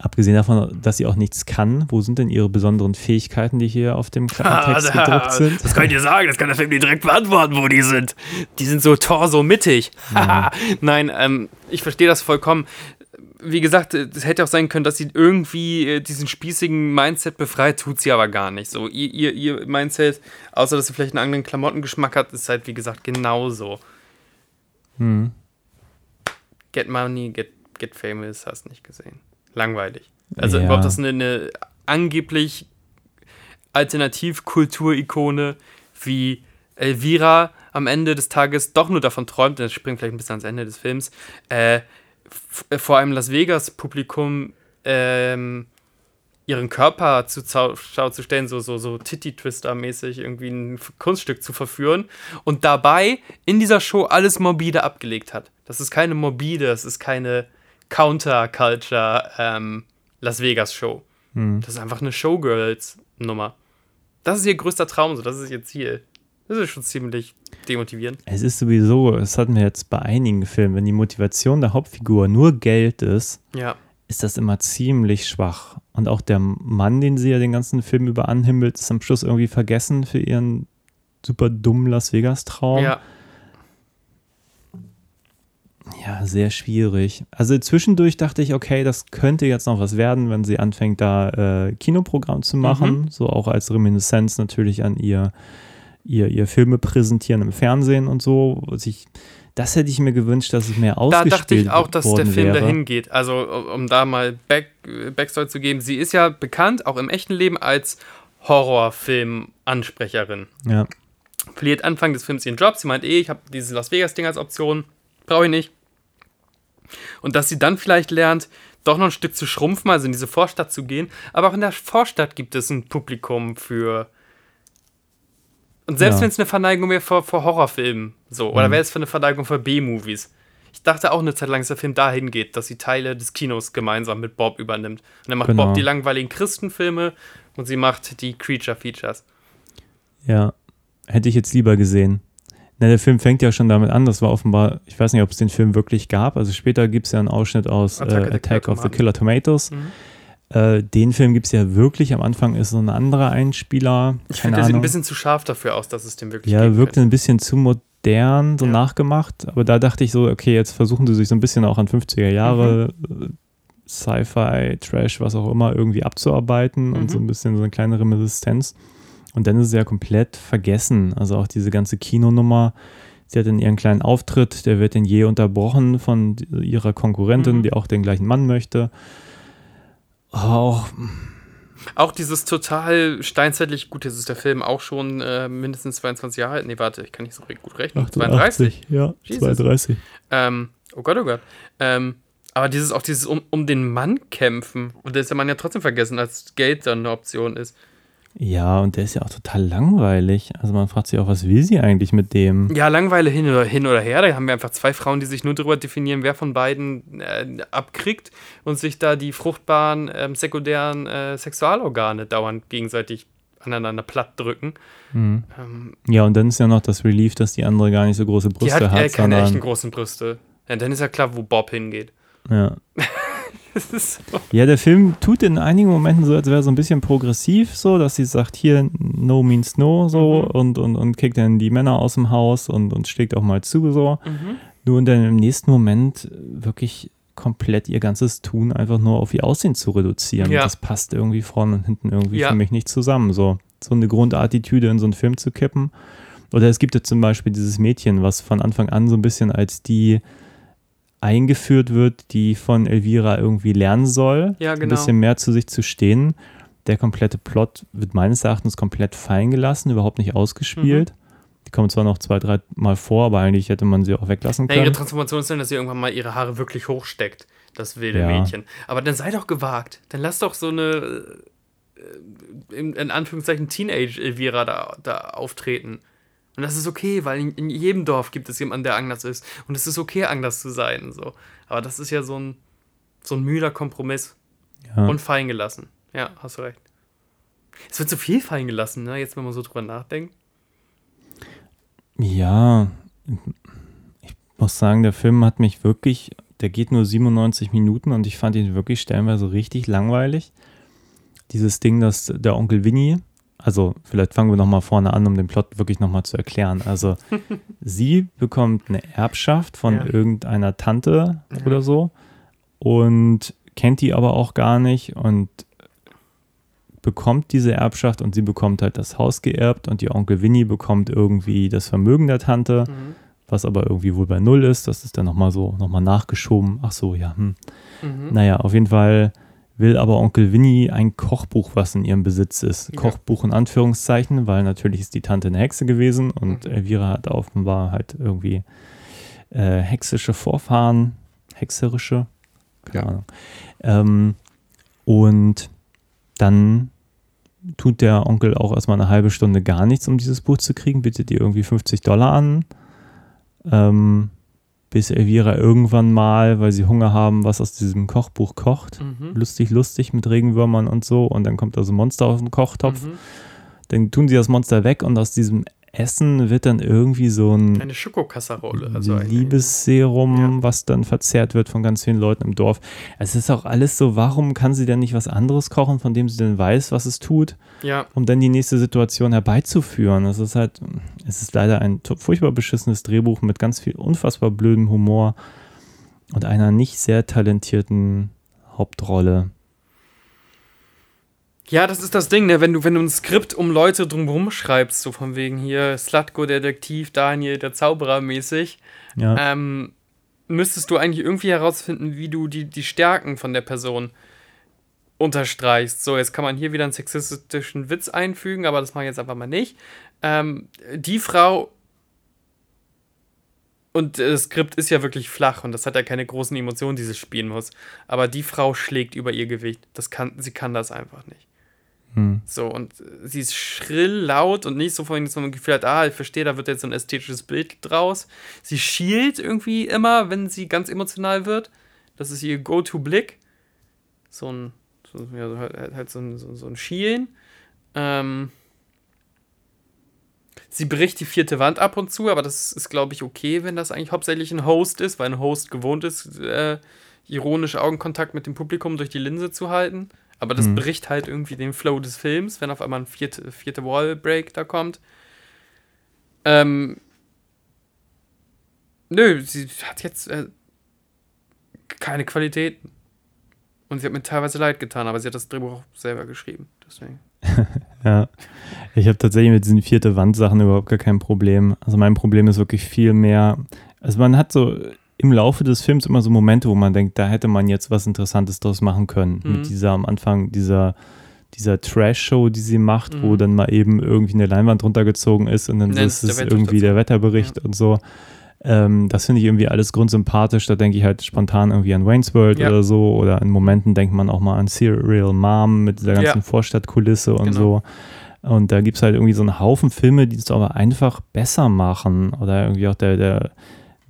E: Abgesehen davon, dass sie auch nichts kann, wo sind denn ihre besonderen Fähigkeiten, die hier auf dem Klappentext ah, gedruckt sind?
F: Das kann ich dir sagen, das kann der Film dir direkt beantworten, wo die sind. Die sind so torso-mittig. Ja. Nein, ähm, ich verstehe das vollkommen. Wie gesagt, es hätte auch sein können, dass sie irgendwie äh, diesen spießigen Mindset befreit, tut sie aber gar nicht. So, ihr, ihr, ihr Mindset, außer dass sie vielleicht einen anderen Klamottengeschmack hat, ist halt, wie gesagt, genauso.
E: Hm.
F: Get money, get, get famous, hast nicht gesehen langweilig. Also ja. überhaupt das eine, eine angeblich Alternativkulturikone wie Elvira am Ende des Tages doch nur davon träumt, das springt vielleicht ein bisschen ans Ende des Films, äh, vor einem Las Vegas-Publikum ähm, ihren Körper zu Schau zu stellen, so, so, so Titty-Twister-mäßig irgendwie ein Kunststück zu verführen und dabei in dieser Show alles morbide abgelegt hat. Das ist keine morbide, das ist keine Counterculture ähm, Las Vegas Show. Hm. Das ist einfach eine Showgirls-Nummer. Das ist ihr größter Traum, so das ist ihr Ziel. Das ist schon ziemlich demotivierend.
E: Es ist sowieso, das hatten wir jetzt bei einigen Filmen, wenn die Motivation der Hauptfigur nur Geld ist,
F: ja.
E: ist das immer ziemlich schwach. Und auch der Mann, den sie ja den ganzen Film über anhimmelt, ist am Schluss irgendwie vergessen für ihren super dummen Las Vegas-Traum. Ja. Ja, sehr schwierig. Also zwischendurch dachte ich, okay, das könnte jetzt noch was werden, wenn sie anfängt, da äh, Kinoprogramm zu machen. Mhm. So auch als Reminiszenz natürlich an ihr, ihr, ihr Filme präsentieren im Fernsehen und so. Ich, das hätte ich mir gewünscht, dass es mehr ausgespielt Da dachte ich auch, dass der Film wäre.
F: dahin geht. Also, um da mal Back, Backstory zu geben. Sie ist ja bekannt, auch im echten Leben, als Horrorfilm-Ansprecherin.
E: Ja.
F: Verliert Anfang des Films ihren Job. Sie meint, eh, ich habe dieses Las Vegas-Ding als Option. Brauche ich nicht. Und dass sie dann vielleicht lernt, doch noch ein Stück zu schrumpfen, also in diese Vorstadt zu gehen. Aber auch in der Vorstadt gibt es ein Publikum für. Und selbst ja. wenn es eine Verneigung wäre vor, vor Horrorfilmen, so, oder mhm. wäre es für eine Verneigung für B-Movies. Ich dachte auch eine Zeit lang, dass der Film dahin geht, dass sie Teile des Kinos gemeinsam mit Bob übernimmt. Und dann macht genau. Bob die langweiligen Christenfilme und sie macht die Creature-Features.
E: Ja, hätte ich jetzt lieber gesehen. Na, der Film fängt ja schon damit an, das war offenbar, ich weiß nicht, ob es den Film wirklich gab, also später gibt es ja einen Ausschnitt aus
F: Attack
E: äh,
F: of the
E: Attack
F: Killer
E: of the
F: Tomatoes.
E: Killer Tomatoes.
F: Mhm.
E: Äh, den Film gibt es ja wirklich, am Anfang ist so ein anderer Einspieler,
F: Ich finde, der sieht ein bisschen zu scharf dafür aus, dass es den wirklich
E: Ja,
F: könnte.
E: ein bisschen zu modern, so
F: Ja.
E: nachgemacht. Aber da dachte ich so, okay, jetzt versuchen sie sich so ein bisschen auch an 50er Jahre
F: Mhm.
E: äh, Sci-Fi, Trash, was auch immer, irgendwie abzuarbeiten und
F: Mhm.
E: so ein bisschen so eine kleine Reminiszenz. Und dann ist es ja komplett vergessen. Also auch diese ganze Kinonummer. Sie hat dann ihren kleinen Auftritt, der wird dann je unterbrochen von ihrer Konkurrentin,
F: Mhm.
E: die auch den gleichen Mann möchte. Auch
F: Auch dieses total steinzeitlich, gut, jetzt ist der Film auch schon äh, mindestens 22 Jahre alt. Nee, warte, ich kann nicht so gut rechnen. 32.
E: 88, Ja,
F: Jesus.
E: 32.
F: Ähm, oh Gott, oh Gott. Ähm, aber dieses, auch dieses um, um den Mann kämpfen. Und das ist der Mann ja trotzdem vergessen, als Geld dann eine Option ist.
E: Ja, und der ist ja auch total langweilig. Also man fragt sich auch, was will sie eigentlich mit dem?
F: Ja, Langeweile hin oder, hin oder her. Da haben wir einfach zwei Frauen, die sich nur darüber definieren, wer von beiden äh, abkriegt und sich da die fruchtbaren ähm, sekundären äh, Sexualorgane dauernd gegenseitig aneinander platt drücken.
E: Mhm.
F: Ähm,
E: Ja, und dann ist ja noch das Relief, dass die andere gar nicht so große
F: die
E: Brüste
F: hat
E: hat,
F: äh, keine echten großen Brüste. Ja, dann ist ja klar, wo Bob hingeht.
E: ja.
F: So.
E: ja, der Film tut in einigen Momenten so, als wäre er so ein bisschen progressiv, so, dass sie sagt, hier, no means no, so,
F: Mhm.
E: und, und, und kickt dann die Männer aus dem Haus und, und schlägt auch mal zu, so.
F: Mhm.
E: Nur dann im nächsten Moment wirklich komplett ihr ganzes Tun einfach nur auf ihr Aussehen zu reduzieren.
F: Ja.
E: Das passt irgendwie vorne und hinten irgendwie
F: Ja.
E: für mich nicht zusammen. So, so eine Grundattitüde in so einen Film zu kippen. Oder es gibt ja zum Beispiel dieses Mädchen, was von Anfang an so ein bisschen als die eingeführt wird, die von Elvira irgendwie lernen soll,
F: Ja,
E: ein
F: genau.
E: bisschen mehr zu sich zu stehen. Der komplette Plot wird meines Erachtens komplett fallen gelassen, überhaupt nicht ausgespielt.
F: Mhm.
E: Die kommt zwar noch zwei, drei Mal vor, aber eigentlich hätte man sie auch weglassen
F: Na, ihre
E: können.
F: Transformation ist dann, dass sie irgendwann mal ihre Haare wirklich hochsteckt, das wilde
E: Ja.
F: Mädchen. Aber dann sei doch gewagt. Dann lass doch so eine, äh, in, in Anführungszeichen, Teenage-Elvira da, da auftreten. Und das ist okay, weil in, in jedem Dorf gibt es jemanden, der anders ist. Und es ist okay, anders zu sein. So. Aber das ist ja so ein, so ein müder Kompromiss.
E: Ja.
F: Und fallen gelassen. Ja, hast du recht. Es wird zu viel fallen gelassen, ne? jetzt wenn man so drüber nachdenkt.
E: Ja, ich muss sagen, der Film hat mich wirklich, der geht nur 97 Minuten und ich fand ihn wirklich stellenweise richtig langweilig. Dieses Ding, dass der Onkel Winnie, also vielleicht fangen wir nochmal vorne an, um den Plot wirklich nochmal zu erklären. Also sie bekommt eine Erbschaft von
F: Ja.
E: irgendeiner Tante oder so und kennt die aber auch gar nicht und bekommt diese Erbschaft und sie bekommt halt das Haus geerbt und ihr Onkel Winnie bekommt irgendwie das Vermögen der Tante,
F: Mhm.
E: was aber irgendwie wohl bei Null ist. Das ist dann nochmal so, nochmal nachgeschoben. Ach so, ja. Hm.
F: Mhm.
E: Naja, auf jeden Fall will aber Onkel Winnie ein Kochbuch, was in ihrem Besitz ist.
F: Ja.
E: Kochbuch in Anführungszeichen, weil natürlich ist die Tante eine Hexe gewesen und
F: Mhm.
E: Elvira hat offenbar halt irgendwie äh, hexische Vorfahren, hexerische, keine
F: Ja.
E: Ahnung. Ähm, und dann tut der Onkel auch erstmal eine halbe Stunde gar nichts, um dieses Buch zu kriegen, bietet ihr irgendwie 50 Dollar an. Ähm, bis Elvira irgendwann mal, weil sie Hunger haben, was aus diesem Kochbuch kocht.
F: Mhm.
E: Lustig, lustig mit Regenwürmern und so. Und dann kommt da so ein Monster aus dem Kochtopf.
F: Mhm.
E: Dann tun sie das Monster weg und aus diesem Essen wird dann irgendwie so ein
F: Eine Schokokasserole. Also eine-
E: Liebesserum,
F: Ja.
E: was dann verzehrt wird von ganz vielen Leuten im Dorf. Es ist auch alles so, warum kann sie denn nicht was anderes kochen, von dem sie denn weiß, was es tut,
F: Ja,
E: um dann die nächste Situation herbeizuführen? Es ist halt, es ist leider ein furchtbar beschissenes Drehbuch mit ganz viel unfassbar blödem Humor und einer nicht sehr talentierten Hauptrolle.
F: Ja, das ist das Ding, ne? Wenn du, wenn du ein Skript um Leute drumherum schreibst, so von wegen hier Slutko Detektiv, Daniel der Zauberer mäßig,
E: Ja,
F: ähm, müsstest du eigentlich irgendwie herausfinden, wie du die, die Stärken von der Person unterstreichst. So, jetzt kann man hier wieder einen sexistischen Witz einfügen, aber das mache ich jetzt einfach mal nicht. Ähm, die Frau und das Skript ist ja wirklich flach und das hat ja keine großen Emotionen, die sie spielen muss. Aber die Frau schlägt über ihr Gewicht. Das kann, sie kann das einfach nicht.
E: Hm.
F: So, und sie ist schrill, laut und nicht so vorhin, dass man das Gefühl hat, ah, ich verstehe, da wird jetzt so ein ästhetisches Bild draus. Sie schielt irgendwie immer, wenn sie ganz emotional wird. Das ist ihr Go-To-Blick. So ein, so, ja, so halt, halt so ein, so, so ein Schielen. Ähm, sie bricht die vierte Wand ab und zu, aber das ist, glaube ich, okay, wenn das eigentlich hauptsächlich ein Host ist, weil ein Host gewohnt ist, äh, ironisch Augenkontakt mit dem Publikum durch die Linse zu halten. Aber das bricht halt irgendwie den Flow des Films, wenn auf einmal ein vierte, vierte Wallbreak da kommt. Ähm, nö, sie hat jetzt äh, keine Qualitäten. Und sie hat mir teilweise leid getan, aber sie hat das Drehbuch auch selber geschrieben. Deswegen.
E: Ja, ich habe tatsächlich mit diesen vierte Wand-Sachen überhaupt gar kein Problem. Also mein Problem ist wirklich viel mehr. Also man hat so im Laufe des Films immer so Momente, wo man denkt, da hätte man jetzt was Interessantes draus machen können.
F: Mhm.
E: Mit dieser am Anfang dieser dieser Trash-Show, die sie macht, wo
F: Mhm.
E: dann mal eben irgendwie eine Leinwand runtergezogen ist und dann
F: Dann
E: ist es irgendwie der Wetterbericht und so. Ähm, das finde ich irgendwie alles grundsympathisch. Da denke ich halt spontan irgendwie an Wayne's World
F: Ja.
E: oder so. Oder in Momenten denkt man auch mal an Serial Mom mit dieser ganzen
F: Ja.
E: Vorstadtkulisse und
F: Genau.
E: so. Und da gibt es halt irgendwie so einen Haufen Filme, die es aber einfach besser machen. Oder irgendwie auch der, der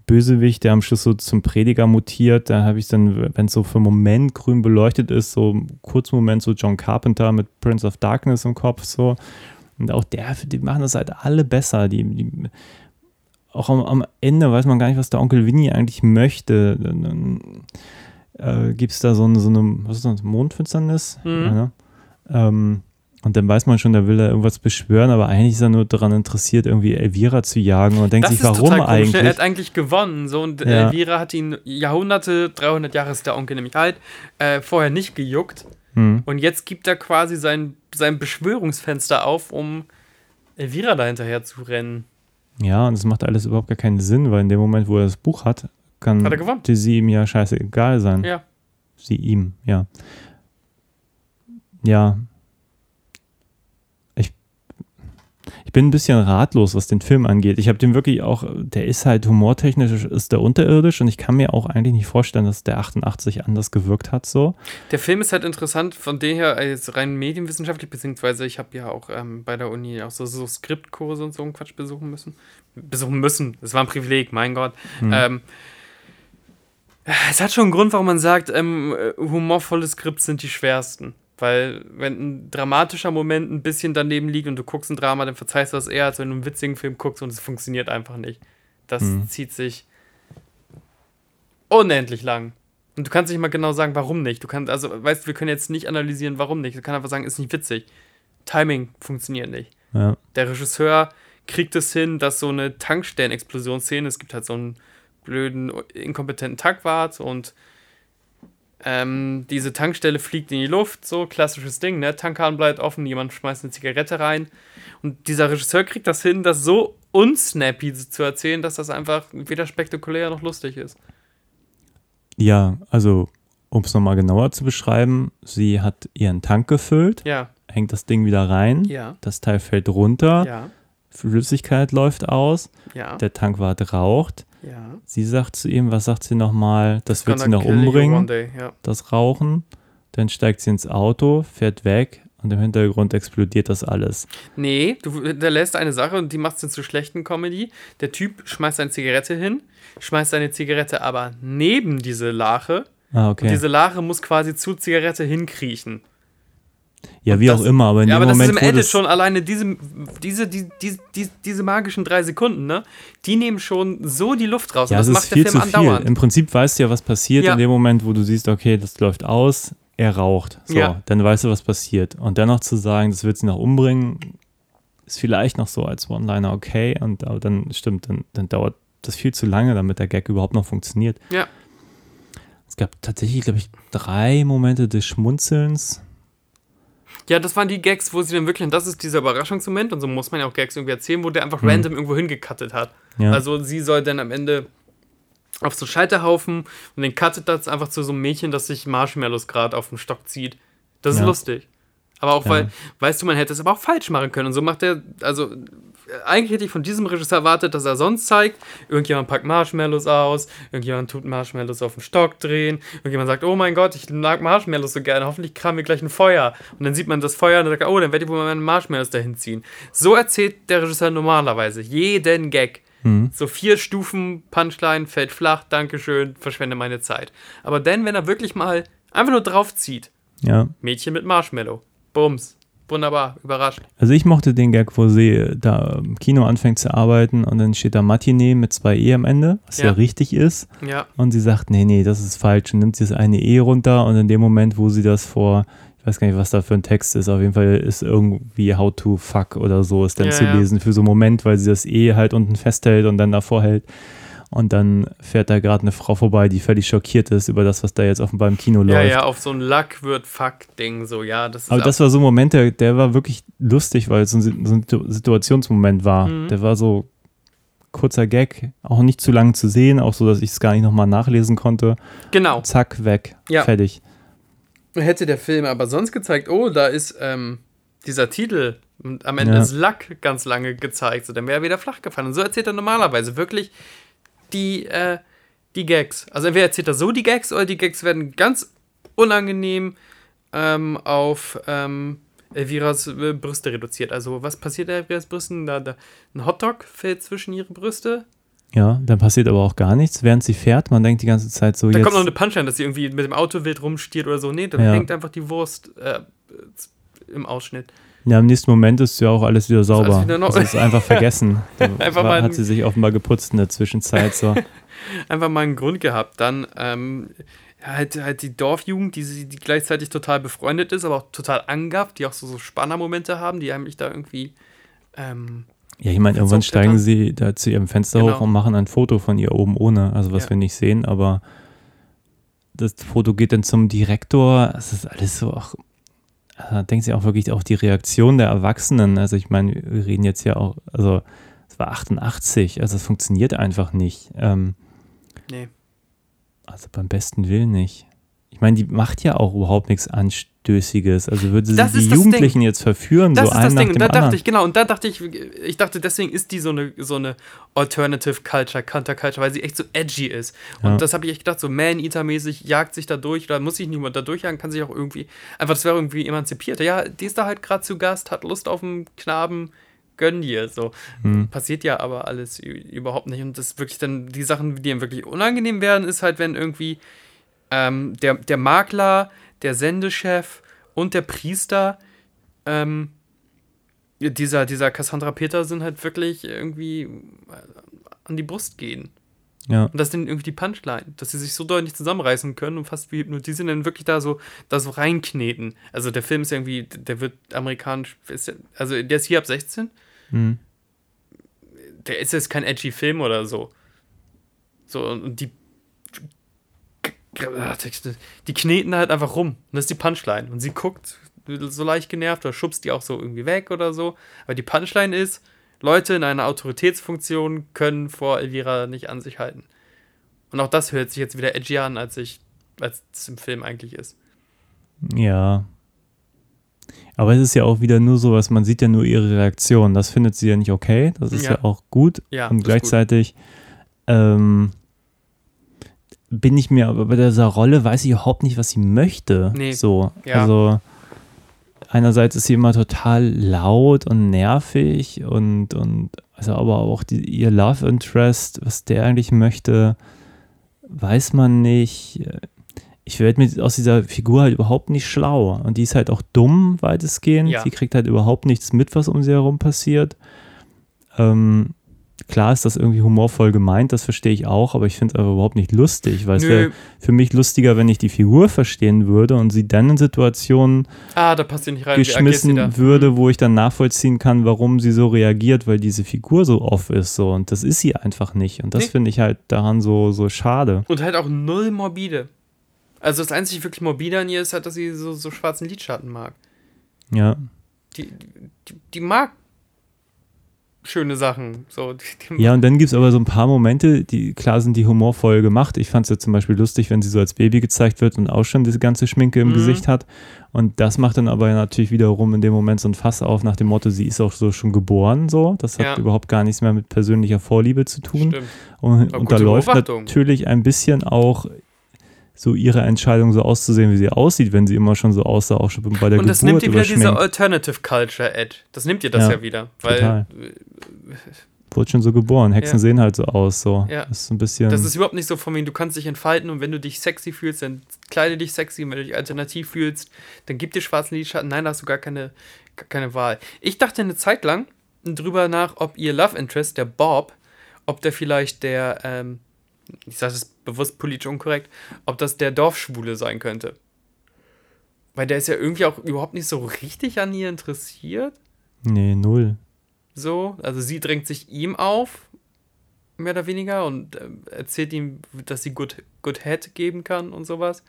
E: Bösewicht, der am Schluss so zum Prediger mutiert. Da habe ich dann, wenn es so für einen Moment grün beleuchtet ist, so einen kurzen Moment so John Carpenter mit Prince of Darkness im Kopf so. Und auch der, die machen das halt alle besser. Die, die, auch am, am Ende weiß man gar nicht, was der Onkel Winnie eigentlich möchte. Dann, dann äh, gibt es da so eine, so eine, was ist das, Mondfinsternis?
F: Mhm.
E: Ja, ne? ähm, und dann weiß man schon, da will er irgendwas beschwören, aber eigentlich ist er nur daran interessiert, irgendwie Elvira zu jagen und denkt
F: Das
E: sich, warum eigentlich?
F: Er hat eigentlich gewonnen. So, und
E: Ja.
F: Elvira hat ihn Jahrhunderte, 300 Jahre ist der Onkel nämlich alt, äh, vorher nicht gejuckt.
E: Hm.
F: Und jetzt gibt er quasi sein, sein Beschwörungsfenster auf, um Elvira da hinterher zu rennen.
E: Ja, und das macht alles überhaupt gar keinen Sinn, weil in dem Moment, wo er das Buch hat, kann
F: Hat
E: die sie ihm ja scheißegal sein.
F: Ja.
E: Sie ihm, ja. Ja. Ich, ich bin ein bisschen ratlos, was den Film angeht. Ich habe den wirklich auch, der ist halt humortechnisch, ist der unterirdisch und ich kann mir auch eigentlich nicht vorstellen, dass der 88 anders gewirkt hat so.
F: Der Film ist halt interessant von dem her, jetzt rein medienwissenschaftlich, beziehungsweise ich habe ja auch ähm, bei der Uni auch so, so Skriptkurse und so einen Quatsch besuchen müssen. Besuchen müssen. Das war ein Privileg, mein Gott. Ähm, es hat schon einen Grund, warum man sagt, ähm, äh, humorvolle Skripts sind die schwersten. Weil, wenn ein dramatischer Moment ein bisschen daneben liegt und du guckst ein Drama, dann verzeihst du das eher, als wenn du einen witzigen Film guckst und es funktioniert einfach nicht. Das zieht sich unendlich lang. Und du kannst nicht mal genau sagen, warum nicht. Du kannst, also, weißt du, wir können jetzt nicht analysieren, warum nicht. Du kannst einfach sagen, ist nicht witzig. Timing funktioniert nicht.
E: Ja.
F: Der Regisseur kriegt es hin, dass so eine Tankstellenexplosionsszene, es gibt halt so einen blöden, inkompetenten Tankwart und ähm, diese Tankstelle fliegt in die Luft, so klassisches Ding, ne? Tankhahn bleibt offen, jemand schmeißt eine Zigarette rein und dieser Regisseur kriegt das hin, das so unsnappy zu erzählen, dass das einfach weder spektakulär noch lustig ist.
E: Ja, also um es nochmal genauer zu beschreiben, sie hat ihren Tank gefüllt,
F: Ja,
E: hängt das Ding wieder rein,
F: ja,
E: das Teil fällt runter,
F: ja,
E: Flüssigkeit läuft aus, der Tankwart raucht.
F: Ja.
E: Sie sagt zu ihm, was sagt sie nochmal? Das wird sie noch umbringen,
F: day, ja.
E: das Rauchen. Dann steigt sie ins Auto, fährt weg und im Hintergrund explodiert das alles.
F: Nee, du, der lässt eine Sache und die macht es zu schlechten Comedy. Der Typ schmeißt seine Zigarette hin, schmeißt seine Zigarette aber neben diese Lache.
E: Ah,
F: Und
E: okay.
F: diese Lache muss quasi zur Zigarette hinkriechen.
E: Ja, wie
F: das-
E: auch immer, aber in
F: Ja,
E: dem
F: aber das
E: Moment,
F: ist im Edit
E: das,
F: schon alleine diese, diese, die, die, die, diese magischen drei Sekunden, ne? Die nehmen schon so die Luft raus.
E: ja,
F: das
E: ist
F: macht
E: viel
F: der
E: zu
F: Film
E: viel.
F: andauernd.
E: Im Prinzip weißt du ja, was passiert
F: Ja.
E: in dem Moment, wo du siehst, okay, das läuft aus, er raucht. So,
F: Ja.
E: dann weißt du, was passiert. Und dennoch zu sagen, das wird sie noch umbringen, ist vielleicht noch so als One-Liner okay. Und aber dann stimmt, dann, dann dauert das viel zu lange, damit der Gag überhaupt noch funktioniert.
F: Ja.
E: Es gab tatsächlich, glaube ich, drei Momente des Schmunzelns.
F: Ja, das waren die Gags, wo sie dann wirklich, und das ist dieser Überraschungsmoment, und so muss man ja auch Gags irgendwie erzählen, wo der einfach random irgendwo hingecuttet hat.
E: Mhm. Ja.
F: Also sie soll dann am Ende auf so Scheiterhaufen und dann cuttet das einfach zu so einem Mädchen, das sich Marshmallows gerade auf dem Stock zieht. Das ist
E: Ja.
F: lustig. Aber auch,
E: Ja.
F: weil, weißt du, man hätte es aber auch falsch machen können. Und so macht er, also eigentlich hätte ich von diesem Regisseur erwartet, dass er sonst zeigt, irgendjemand packt Marshmallows aus, irgendjemand tut Marshmallows auf den Stock drehen, irgendjemand sagt, oh mein Gott, ich mag Marshmallows so gerne, hoffentlich kramen wir gleich ein Feuer. Und dann sieht man das Feuer und dann sagt oh, dann werde ich wohl meine Marshmallows dahin ziehen. So erzählt der Regisseur normalerweise jeden Gag. So vier Stufen, Punchline, fällt flach, Dankeschön, verschwende meine Zeit. Aber dann, wenn er wirklich mal einfach nur draufzieht,
E: Ja,
F: Mädchen mit Marshmallow, Bums, wunderbar, überrascht.
E: Also ich mochte den Gag, wo sie da im Kino anfängt zu arbeiten und dann steht da Matinee mit zwei E am Ende, was ja,
F: Ja.
E: richtig ist.
F: Ja,
E: Und sie sagt, nee, nee, das ist falsch und nimmt sie das eine E runter und in dem Moment, wo sie das vor, ich weiß gar nicht, was da für ein Text ist, auf jeden Fall ist irgendwie How to fuck oder so ist dann
F: Ja,
E: zu lesen für so einen Moment, weil sie das E halt unten festhält und dann davor hält. Und dann fährt da gerade eine Frau vorbei, die völlig schockiert ist über das, was da jetzt offenbar im Kino
F: ja,
E: läuft.
F: ja, auf so ein Lack wird Fuck-Ding, so, ja, das ist
E: Aber das war so ein Moment, der, der war wirklich lustig, weil es so ein, so ein Situ- Situationsmoment war.
F: Mhm.
E: Der war so kurzer Gag, auch nicht zu lang zu sehen, auch so, dass ich es gar nicht nochmal nachlesen konnte.
F: genau.
E: Zack, weg,
F: Ja.
E: fertig.
F: Hätte der Film aber sonst gezeigt, oh, da ist ähm, dieser Titel und am Ende
E: Ja.
F: ist Lack ganz lange gezeigt, so, dann wäre er wieder flach gefallen. Und so erzählt er normalerweise wirklich die, äh, die Gags. Also entweder erzählt er so die Gags oder die Gags werden ganz unangenehm ähm, auf ähm, Elviras äh, Brüste reduziert. Also was passiert Elviras Brüsten? Da, da, ein Hotdog fällt zwischen ihre Brüste.
E: Ja, dann passiert aber auch gar nichts, während sie fährt. Man denkt die ganze Zeit so,
F: Da
E: jetzt.
F: kommt noch eine Punchline, dass sie irgendwie mit dem Auto wild rumstiert oder so. Nee, dann
E: Ja.
F: hängt einfach die Wurst äh, im Ausschnitt.
E: Ja, im nächsten Moment ist ja auch alles wieder sauber.
F: alles wieder noch-
E: das ist einfach vergessen.
F: Einfach
E: war,
F: mal
E: hat sie sich offenbar geputzt in der Zwischenzeit. So.
F: einfach mal einen Grund gehabt. Dann ähm, halt, halt die Dorfjugend, die, sie- die gleichzeitig total befreundet ist, aber auch total angafft, die auch so, so Spannermomente haben, die eigentlich da irgendwie. Ähm,
E: Ja, ich meine, irgendwann steigen
F: dann.
E: sie da zu ihrem Fenster
F: Genau.
E: hoch und machen ein Foto von ihr oben ohne, also was
F: Ja.
E: wir nicht sehen, aber das Foto geht dann zum Direktor. Es ist alles so, ach, da denkt sie auch wirklich auch die Reaktion der Erwachsenen. Also ich meine, wir reden jetzt ja auch, also es war 88, also es funktioniert einfach nicht. Ähm,
F: nee.
E: also beim besten Willen nicht. Ich meine, die macht ja auch überhaupt nichts Anstößiges. Also würde sie
F: Das
E: die
F: ist
E: Jugendlichen jetzt verführen,
F: Das
E: so
F: ist das Ding. Und da dachte ich, genau, und da dachte ich, ich dachte, deswegen ist die so eine, so eine Alternative Culture, Counterculture, weil sie echt so edgy ist. Und
E: Ja.
F: das habe ich echt gedacht, so Man-Eater-mäßig jagt sich da durch, oder muss sich nicht mal da durchjagen, kann sich auch irgendwie, einfach, das wäre irgendwie emanzipiert. Ja, die ist da halt gerade zu Gast, hat Lust auf einen Knaben, gönn dir. So.
E: Hm.
F: Passiert ja aber alles überhaupt nicht. Und das wirklich dann, die Sachen, die ihm wirklich unangenehm werden, ist halt, wenn irgendwie ähm, der, der Makler, der Sendechef und der Priester ähm, dieser, dieser Cassandra Peter sind halt wirklich irgendwie äh, an die Brust gehen.
E: Ja.
F: Und das sind irgendwie die Punchline, dass sie sich so deutlich zusammenreißen können und fast wie hypnotisieren, dann wirklich da so, da so reinkneten. Also der Film ist irgendwie, der wird amerikanisch, ist, also der ist hier ab 16.
E: Hm.
F: Der ist jetzt kein edgy Film oder so. So, und die. Die kneten halt einfach rum. Und das ist die Punchline. Und sie guckt so leicht genervt oder schubst die auch so irgendwie weg oder so. Aber die Punchline ist, Leute in einer Autoritätsfunktion können vor Elvira nicht an sich halten. Und auch das hört sich jetzt wieder edgy an, als ich, als es im Film eigentlich ist.
E: Ja. Aber es ist ja auch wieder nur so, was man sieht ja nur ihre Reaktion. Das findet sie ja nicht okay. Das ist ja,
F: Ja.
E: auch gut.
F: Ja,
E: Und gleichzeitig ähm, bin ich mir aber bei dieser Rolle, weiß ich überhaupt nicht, was sie möchte.
F: Nee.
E: So.
F: Ja.
E: Also einerseits ist sie immer total laut und nervig und, und also aber auch die, ihr Love Interest, was der eigentlich möchte, weiß man nicht. Ich werde mir aus dieser Figur halt überhaupt nicht schlau. Und die ist halt auch dumm, weitestgehend.
F: Ja.
E: Sie kriegt halt überhaupt nichts mit, was um sie herum passiert. Ähm, klar ist das irgendwie humorvoll gemeint, das verstehe ich auch, aber ich finde es aber überhaupt nicht lustig, weil es
F: Nö.
E: wäre für mich lustiger, wenn ich die Figur verstehen würde und sie dann in Situationen
F: Ah, da rein.
E: Geschmissen würde, wo ich dann nachvollziehen kann, warum sie so reagiert, weil diese Figur so off ist so und das ist sie einfach nicht und das
F: Nee.
E: finde ich halt daran so so schade.
F: Und halt auch null morbide. Also das einzige wirklich morbide an ihr ist halt, dass sie so, so schwarzen Lidschatten mag.
E: Ja.
F: Die, die, die mag schöne Sachen. So,
E: Ja, und dann gibt es aber so ein paar Momente, die klar sind die humorvoll gemacht. Ich fand es ja zum Beispiel lustig, wenn sie so als Baby gezeigt wird und auch schon diese ganze Schminke im
F: Mhm.
E: Gesicht hat. Und das macht dann aber natürlich wiederum in dem Moment so ein Fass auf nach dem Motto, sie ist auch so schon geboren so. Das hat
F: Ja.
E: überhaupt gar nichts mehr mit persönlicher Vorliebe zu tun.
F: Stimmt.
E: Und, und da läuft natürlich ein bisschen auch so ihre Entscheidung, so auszusehen, wie sie aussieht, wenn sie immer schon so aussah, auch schon bei der
F: Und das
E: Geburt
F: nimmt ihr wieder diese. Alternative Culture Ed. Das nimmt ihr das
E: Ja,
F: ja, wieder. Weil
E: total. wurde schon so geboren. Hexen
F: Ja.
E: sehen halt so aus, so.
F: Ja.
E: Das ist ein bisschen.
F: Das ist überhaupt nicht so von wegen, du kannst dich entfalten und wenn du dich sexy fühlst, dann kleide dich sexy und wenn du dich alternativ fühlst, dann gib dir schwarzen Lidschatten. Nein, da hast du gar keine, gar keine Wahl. Ich dachte eine Zeit lang drüber nach, ob ihr Love Interest, der Bob, ob der vielleicht der, ähm, ich sage das bewusst politisch unkorrekt, ob das der Dorfschwule sein könnte. Weil der ist ja irgendwie auch überhaupt nicht so richtig an ihr interessiert.
E: nee, null.
F: So, also sie drängt sich ihm auf, mehr oder weniger, und ähm, erzählt ihm, dass sie Good, Good Head geben kann und sowas.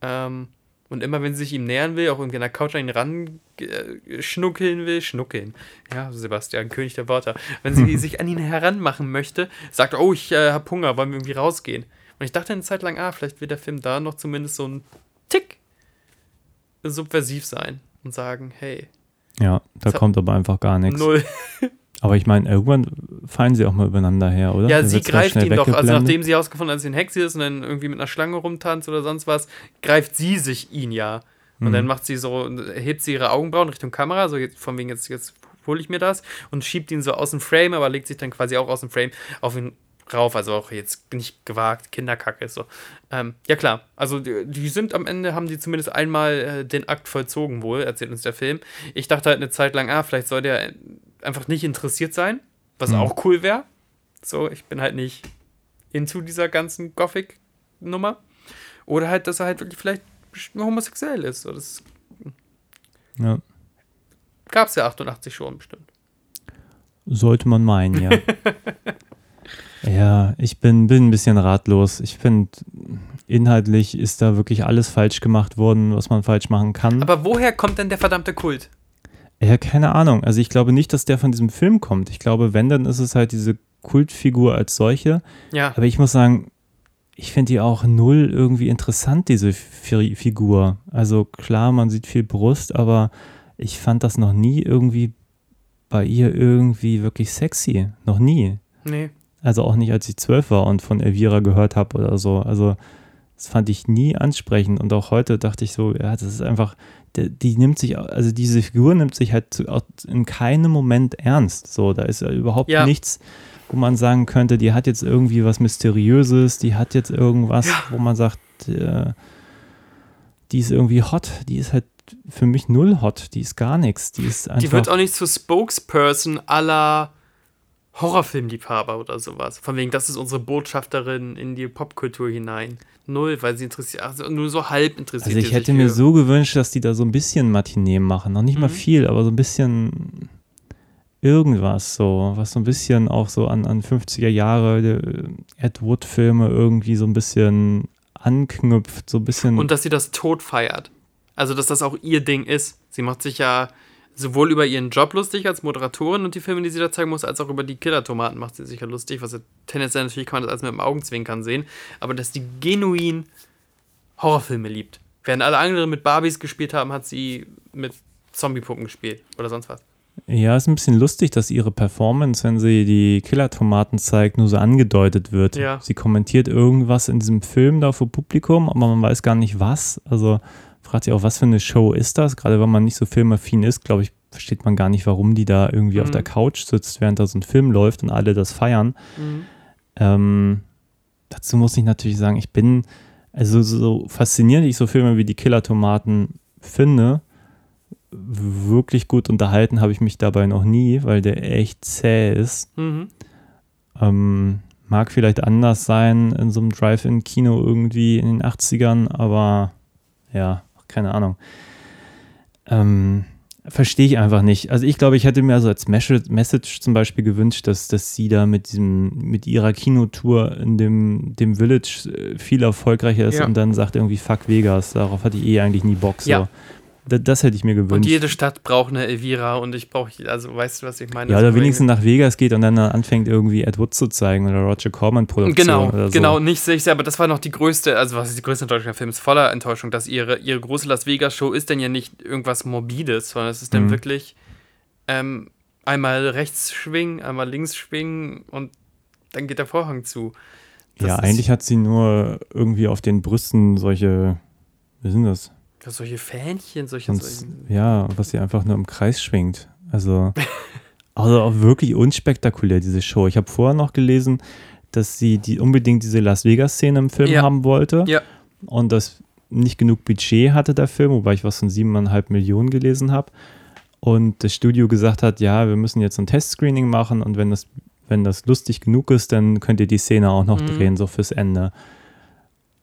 F: Ähm, und immer wenn sie sich ihm nähern will, auch irgendwie an der Couch an ihn ran äh, schnuckeln will, schnuckeln. Ja, Sebastian, König der Wörter. Wenn sie sich an ihn heranmachen möchte, sagt, oh, ich äh, hab Hunger, wollen wir irgendwie rausgehen. Und ich dachte eine Zeit lang, ah, vielleicht wird der Film da noch zumindest so ein Tick subversiv sein und sagen, hey,
E: Ja, da kommt aber einfach gar nichts.
F: null.
E: Aber ich meine, irgendwann fallen sie auch mal übereinander her, oder?
F: Ja,
E: Dann
F: sie greift ihn doch. Also nachdem sie herausgefunden hat, dass sie ein Hexe ist und dann irgendwie mit einer Schlange rumtanzt oder sonst was, greift sie sich ihn ja. Und
E: Mhm.
F: dann macht sie so, hebt sie ihre Augenbrauen Richtung Kamera, so jetzt, von wegen jetzt, jetzt hole ich mir das und schiebt ihn so aus dem Frame, aber legt sich dann quasi auch aus dem Frame auf ihn rauf. Also auch jetzt nicht gewagt, Kinderkacke ist so. Ähm, ja klar, also die, die sind am Ende, haben die zumindest einmal äh, den Akt vollzogen wohl, erzählt uns der Film. Ich dachte halt eine Zeit lang, ah, vielleicht soll der einfach nicht interessiert sein, was auch cool wäre. So, ich bin halt nicht into dieser ganzen Gothic-Nummer. Oder halt, dass er halt wirklich vielleicht nur homosexuell ist. So, das
E: Ja,
F: gab es ja 88 schon bestimmt.
E: sollte man meinen, ja. ja, ich bin, bin ein bisschen ratlos. Ich finde, inhaltlich ist da wirklich alles falsch gemacht worden, was man falsch machen kann.
F: Aber woher kommt denn der verdammte Kult?
E: Ja, keine Ahnung. Also ich glaube nicht, dass der von diesem Film kommt. Ich glaube, wenn, dann ist es halt diese Kultfigur als solche.
F: Ja,
E: Aber ich muss sagen, ich finde die auch null irgendwie interessant, diese Fi Figur. Also klar, man sieht viel Brust, aber ich fand das noch nie irgendwie bei ihr irgendwie wirklich sexy. Noch nie.
F: nee.
E: Also auch nicht, als ich zwölf war und von Elvira gehört habe oder so. Also das fand ich nie ansprechend. Und auch heute dachte ich so, ja, das ist einfach, die, die nimmt sich, also diese Figur nimmt sich halt in keinem Moment ernst. So, da ist ja überhaupt
F: Ja.
E: nichts, wo man sagen könnte, die hat jetzt irgendwie was Mysteriöses, die hat jetzt irgendwas, wo man sagt, äh, die ist irgendwie hot. Die ist halt für mich null hot. Die ist gar nichts. Die ist einfach.
F: Die wird auch nicht zur Spokesperson aller Horrorfilmliebhaber oder sowas. Von wegen, das ist unsere Botschafterin in die Popkultur hinein. Null, weil sie interessiert, also nur so halb interessiert.
E: Also ich hätte mir
F: für-
E: so gewünscht, dass die da so ein bisschen Matinee machen. Noch nicht mal
F: Mhm.
E: viel, aber so ein bisschen irgendwas so, was so ein bisschen auch so an, an 50er Jahre äh, Ed Wood Filme irgendwie so ein bisschen anknüpft, so ein bisschen
F: Und dass sie das tot feiert. Also, dass das auch ihr Ding ist. Sie macht sich ja sowohl über ihren Job lustig als Moderatorin und die Filme, die sie da zeigen muss, als auch über die Killertomaten macht sie sich ja lustig, was ja tendenziell natürlich kann man das alles mit dem Augenzwinkern sehen, aber dass die genuin Horrorfilme liebt. Während alle anderen mit Barbies gespielt haben, hat sie mit Zombie-Puppen gespielt oder sonst was.
E: Ja, ist ein bisschen lustig, dass ihre Performance, wenn sie die Killertomaten zeigt, nur so angedeutet wird.
F: Ja.
E: Sie kommentiert irgendwas in diesem Film da vor Publikum, aber man weiß gar nicht was. Also fragt sich auch, was für eine Show ist das? Gerade wenn man nicht so filmaffin ist, glaube ich, versteht man gar nicht, warum die da irgendwie auf
F: Mhm.
E: der Couch sitzt, während da so ein Film läuft und alle das feiern.
F: Mhm.
E: Ähm, dazu muss ich natürlich sagen, ich bin, also so faszinierend ich so Filme wie die Killertomaten finde, wirklich gut unterhalten habe ich mich dabei noch nie, weil der echt zäh ist.
F: Mhm.
E: Ähm, mag vielleicht anders sein in so einem Drive-In-Kino irgendwie in den 80ern, aber ja, keine Ahnung. Ähm, Verstehe ich einfach nicht. Also ich glaube, ich hätte mir also als Mes- Message zum Beispiel gewünscht, dass, dass sie da mit diesem, mit ihrer Kinotour in dem, dem Village äh, viel erfolgreicher ist
F: Ja.
E: und dann sagt irgendwie Fuck Vegas. Darauf hatte ich eh eigentlich nie Bock. So.
F: Ja.
E: Da, das hätte ich mir gewünscht.
F: Und jede Stadt braucht eine Elvira und ich brauche, also weißt du, was ich meine?
E: ja,
F: Also
E: oder wenigstens nach Vegas geht und dann anfängt irgendwie Ed Wood zu zeigen oder Roger Corman Produktion
F: Genau,
E: oder so.
F: genau, nicht sehe ich sehr, aber das war noch die größte, also was ist die größte Enttäuschung? Der Film ist voller Enttäuschung, dass ihre, ihre große Las Vegas Show ist denn ja nicht irgendwas Morbides, sondern es ist dann
E: Mhm.
F: wirklich ähm, einmal rechts schwingen, einmal links schwingen und dann geht der Vorhang zu. Das
E: ja, eigentlich hat sie nur irgendwie auf den Brüsten solche, wie sind das?
F: Solche Fähnchen, solche,
E: Und,
F: solche
E: ja, was sie einfach nur im Kreis schwingt. Also Also auch wirklich unspektakulär, diese Show. Ich habe vorher noch gelesen, dass sie die, unbedingt diese Las Vegas-Szene im Film
F: Ja.
E: haben wollte.
F: Ja.
E: Und dass nicht genug Budget hatte der Film, wobei ich was von siebeneinhalb Millionen gelesen habe. Und das Studio gesagt hat, ja, wir müssen jetzt ein Testscreening machen und wenn das, wenn das lustig genug ist, dann könnt ihr die Szene auch noch
F: Mhm.
E: drehen, so fürs Ende.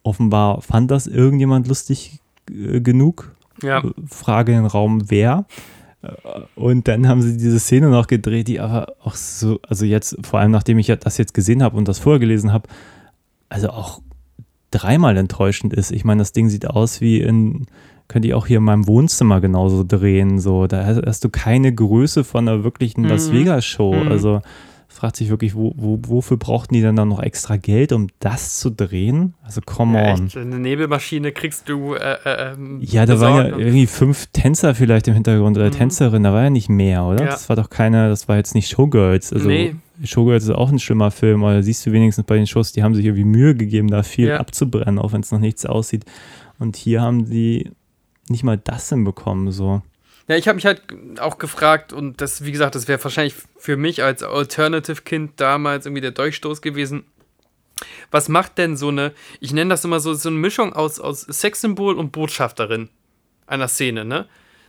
E: Offenbar fand das irgendjemand lustig äh, genug.
F: Ja.
E: Frage in den Raum, wer? Äh, Und dann haben sie diese Szene noch gedreht, die aber auch so, also jetzt, vor allem nachdem ich das jetzt gesehen habe und das vorher gelesen habe, also auch dreimal enttäuschend ist. Ich meine, das Ding sieht aus wie in, könnte ich auch hier in meinem Wohnzimmer genauso drehen. So, da hast, hast du keine Größe von einer wirklichen Las
F: Mhm.
E: Vegas-Show.
F: Mhm.
E: Also fragt sich wirklich, wo, wo, wofür brauchten die denn dann noch extra Geld, um das zu drehen? Also come
F: Ja,
E: on.
F: echt, eine Nebelmaschine kriegst du. Äh, äh, ähm,
E: Ja, da waren ja irgendwie fünf Tänzer vielleicht im Hintergrund oder
F: Mhm.
E: Tänzerin, da war ja nicht mehr, oder?
F: Ja.
E: Das war doch keine, das war jetzt nicht Showgirls. Also
F: Nee.
E: Showgirls ist auch ein schlimmer Film, aber siehst du wenigstens bei den Shows, die haben sich irgendwie Mühe gegeben, da viel
F: Ja.
E: abzubrennen, auch wenn es noch nichts aussieht. Und hier haben die nicht mal das hinbekommen, so.
F: Ja, ich habe mich halt auch gefragt und das, wie gesagt, das wäre wahrscheinlich für mich als Alternative-Kind damals irgendwie der Durchstoß gewesen. Was macht denn so eine, ich nenne das immer so, so eine Mischung aus, aus Sexsymbol und Botschafterin einer Szene, ne?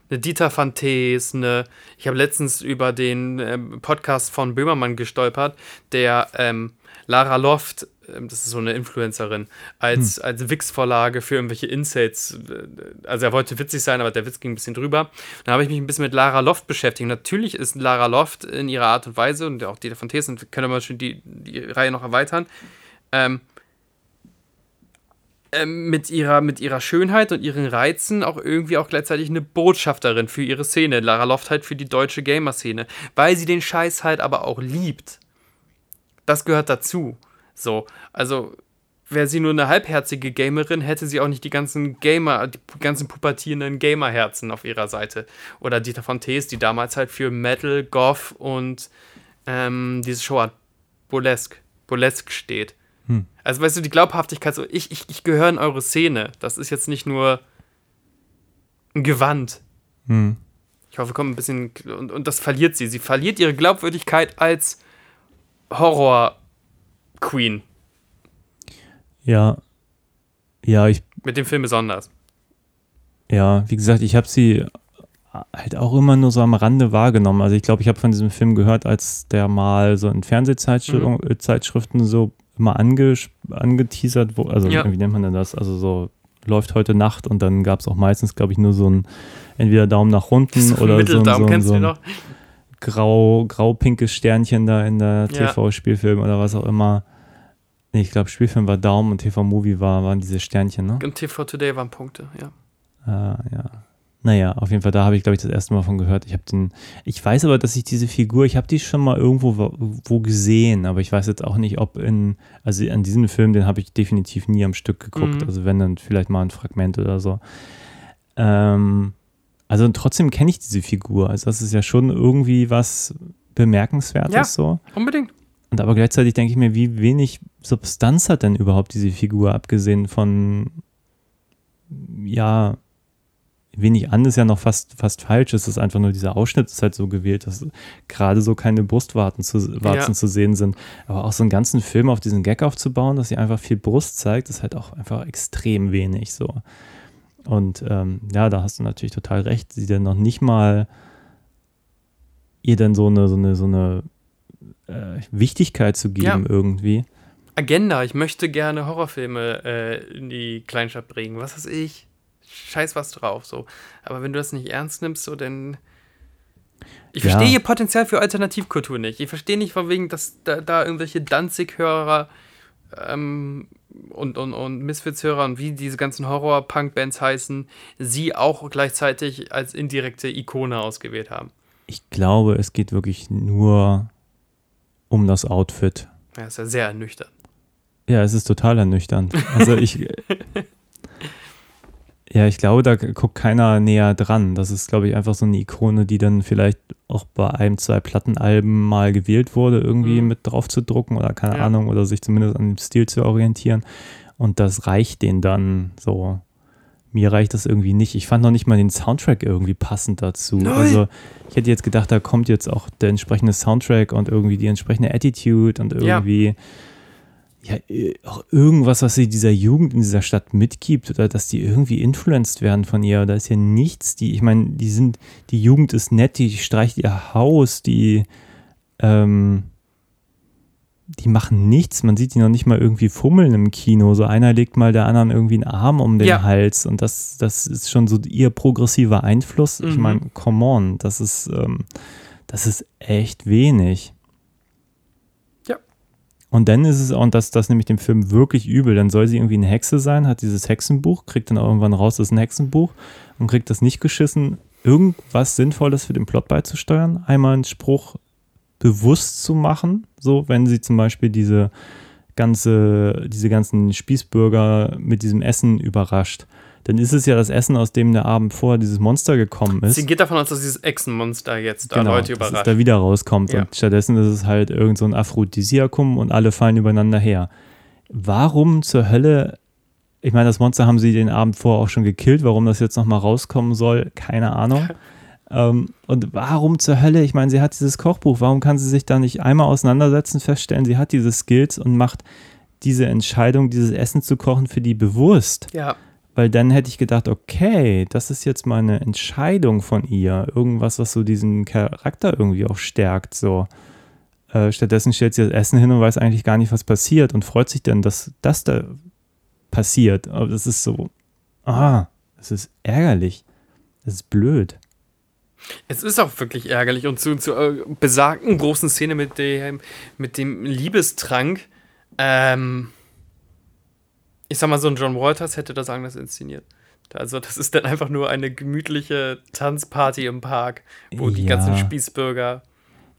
F: Eine Dieter Van Thees, eine, ich habe letztens über den ähm, Podcast von Böhmermann gestolpert, der ähm, Lara Loft, das ist so eine Influencerin, als, als Wix-Vorlage für irgendwelche Insights, äh, also er wollte witzig sein, aber der Witz ging ein bisschen drüber. Dann habe ich mich ein bisschen mit Lara Loft beschäftigt. Natürlich ist Lara Loft in ihrer Art und Weise und auch Thees, und wir können aber schon die, die Reihe noch erweitern, ähm, ähm, mit, ihrer, mit ihrer Schönheit und ihren Reizen auch irgendwie auch gleichzeitig eine Botschafterin für ihre Szene. Lara Loft halt für die deutsche Gamer-Szene, weil sie den Scheiß halt aber auch liebt. Das gehört dazu. So, also wäre sie nur eine halbherzige Gamerin, hätte sie auch nicht die ganzen Gamer, die ganzen pubertierenden Gamerherzen auf ihrer Seite. Oder Dieter von Thees, die damals halt für Metal, Goth und ähm, diese Show hat Burlesque, Burlesque steht. Also weißt du, die Glaubhaftigkeit, so ich, ich, ich gehöre in eure Szene. Das ist jetzt nicht nur ein Gewand.
E: Hm.
F: Ich hoffe, kommt ein bisschen. Und, und das verliert sie. Sie verliert ihre Glaubwürdigkeit als Horror-Queen.
E: Ja. Ja, ich
F: Mit dem Film besonders.
E: Ja, wie gesagt, ich habe sie halt auch immer nur so am Rande wahrgenommen. Also ich glaube, ich habe von diesem Film gehört, als der mal so in Fernsehzeitschriften
F: Mhm.
E: Zeitschriften so immer ange, angeteasert, wo, also
F: Ja.
E: wie nennt man denn das? Also so läuft heute Nacht und dann gab es auch meistens, glaube ich, nur so ein entweder Daumen nach unten
F: So
E: oder so ein,
F: Mitteldarm,
E: so ein,
F: kennst
E: so
F: du noch?
E: Grau, grau-pinkes Sternchen da in der
F: Ja.
E: TV-Spielfilm oder was auch immer. Nee, ich glaube, Spielfilm war Daumen und TV-Movie war, waren diese Sternchen, ne?
F: Und TV Today waren Punkte, ja.
E: Ah, ja. Naja, auf jeden Fall, da habe ich, glaube ich, das erste Mal von gehört. Ich habe den, ich weiß aber, dass ich diese Figur, ich habe die schon mal irgendwo wo, wo gesehen, aber ich weiß jetzt auch nicht, ob in, also an diesem Film, den habe ich definitiv nie am Stück geguckt.
F: Mhm.
E: Also wenn dann vielleicht mal ein Fragment oder so. Ähm, also trotzdem kenne ich diese Figur. Also das ist ja schon irgendwie was Bemerkenswertes
F: Ja.
E: so.
F: Unbedingt.
E: Und aber gleichzeitig denke ich mir, wie wenig Substanz hat denn überhaupt diese Figur, abgesehen von, ja, wenig an ist ja noch fast, fast falsch. Es ist einfach nur dieser Ausschnitt ist halt so gewählt, dass gerade so keine Brustwarzen zu, Warzen
F: Ja.
E: zu sehen sind. Aber auch so einen ganzen Film auf diesen Gag aufzubauen, dass sie einfach viel Brust zeigt, ist halt auch einfach extrem wenig so. Und ähm, ja, da hast du natürlich total recht, sie dann noch nicht mal ihr dann so eine, so eine, so eine äh, Wichtigkeit zu geben
F: Ja.
E: irgendwie.
F: Agenda, ich möchte gerne Horrorfilme äh, in die Kleinstadt bringen. Was weiß ich? Scheiß was drauf, so. Aber wenn du das nicht ernst nimmst, so, dann. Ich
E: Ja.
F: verstehe ihr Potenzial für Alternativkultur nicht. Ich verstehe nicht, von wegen, dass da, da irgendwelche Danzig-Hörer ähm, und, und, und Misfits-Hörer und wie diese ganzen Horror-Punk-Bands heißen, sie auch gleichzeitig als indirekte Ikone ausgewählt haben.
E: Ich glaube, es geht wirklich nur um das Outfit.
F: Ja, ist ja sehr ernüchternd.
E: Ja, es ist total ernüchternd. Also ich. ja, ich glaube, da guckt keiner näher dran. Das ist, glaube ich, einfach so eine Ikone, die dann vielleicht auch bei einem, zwei Plattenalben mal gewählt wurde, irgendwie
F: Mhm.
E: mit drauf zu drucken oder keine
F: Ja.
E: Ahnung, oder sich zumindest an dem Stil zu orientieren. Und das reicht denen dann so. mir reicht das irgendwie nicht. Ich fand noch nicht mal den Soundtrack irgendwie passend dazu.
F: Nein.
E: Also ich hätte jetzt gedacht, da kommt jetzt auch der entsprechende Soundtrack und irgendwie die entsprechende Attitude und irgendwie ja, äh, auch irgendwas, was sie dieser Jugend in dieser Stadt mitgibt oder dass die irgendwie influenced werden von ihr. Da ist ja nichts, die, ich meine, die sind, die Jugend ist nett, die streicht ihr Haus, die, ähm, die machen nichts. Man sieht die noch nicht mal irgendwie fummeln im Kino. So einer legt mal der anderen irgendwie einen Arm um den
F: Ja.
E: Hals und das, das ist schon so ihr progressiver Einfluss. Ich
F: Mhm.
E: meine, come on, das ist, ähm, das ist echt wenig. Und dann ist es, und das, das nämlich dem Film wirklich übel, dann soll sie irgendwie eine Hexe sein, hat dieses Hexenbuch, kriegt dann irgendwann raus, das ist ein Hexenbuch und kriegt das nicht geschissen, irgendwas Sinnvolles für den Plot beizusteuern. Einmal einen Spruch bewusst zu machen, so wenn sie zum Beispiel diese ganze, diese ganzen Spießbürger mit diesem Essen überrascht. Dann ist es ja das Essen, aus dem der Abend vorher dieses Monster gekommen ist.
F: Sie geht davon aus, dass dieses Echsenmonster jetzt da
E: Genau,
F: Leute
E: dass es
F: überrascht.
E: da wieder rauskommt.
F: Ja.
E: Und stattdessen ist es halt irgend so ein Aphrodisiakum und alle fallen übereinander her. Warum zur Hölle, ich meine, das Monster haben sie den Abend vorher auch schon gekillt, warum das jetzt nochmal rauskommen soll, keine Ahnung. ähm, und warum zur Hölle, ich meine, sie hat dieses Kochbuch, warum kann sie sich da nicht einmal auseinandersetzen, feststellen, sie hat diese Skills und macht diese Entscheidung, dieses Essen zu kochen, für die bewusst.
F: ja,
E: Weil dann hätte ich gedacht, okay, das ist jetzt mal eine Entscheidung von ihr. Irgendwas, was so diesen Charakter irgendwie auch stärkt. So. Äh, stattdessen stellt sie das Essen hin und weiß eigentlich gar nicht, was passiert und freut sich dann, dass das da passiert. Aber das ist so, ah, das ist ärgerlich. Das ist blöd.
F: es ist auch wirklich ärgerlich. Und zu, zur äh, besagten großen Szene mit dem, mit dem Liebestrank, ähm, ich sag mal, so ein John Walters hätte das anders inszeniert. Also, das ist dann einfach nur eine gemütliche Tanzparty im Park, wo die
E: Ja.
F: ganzen Spießbürger.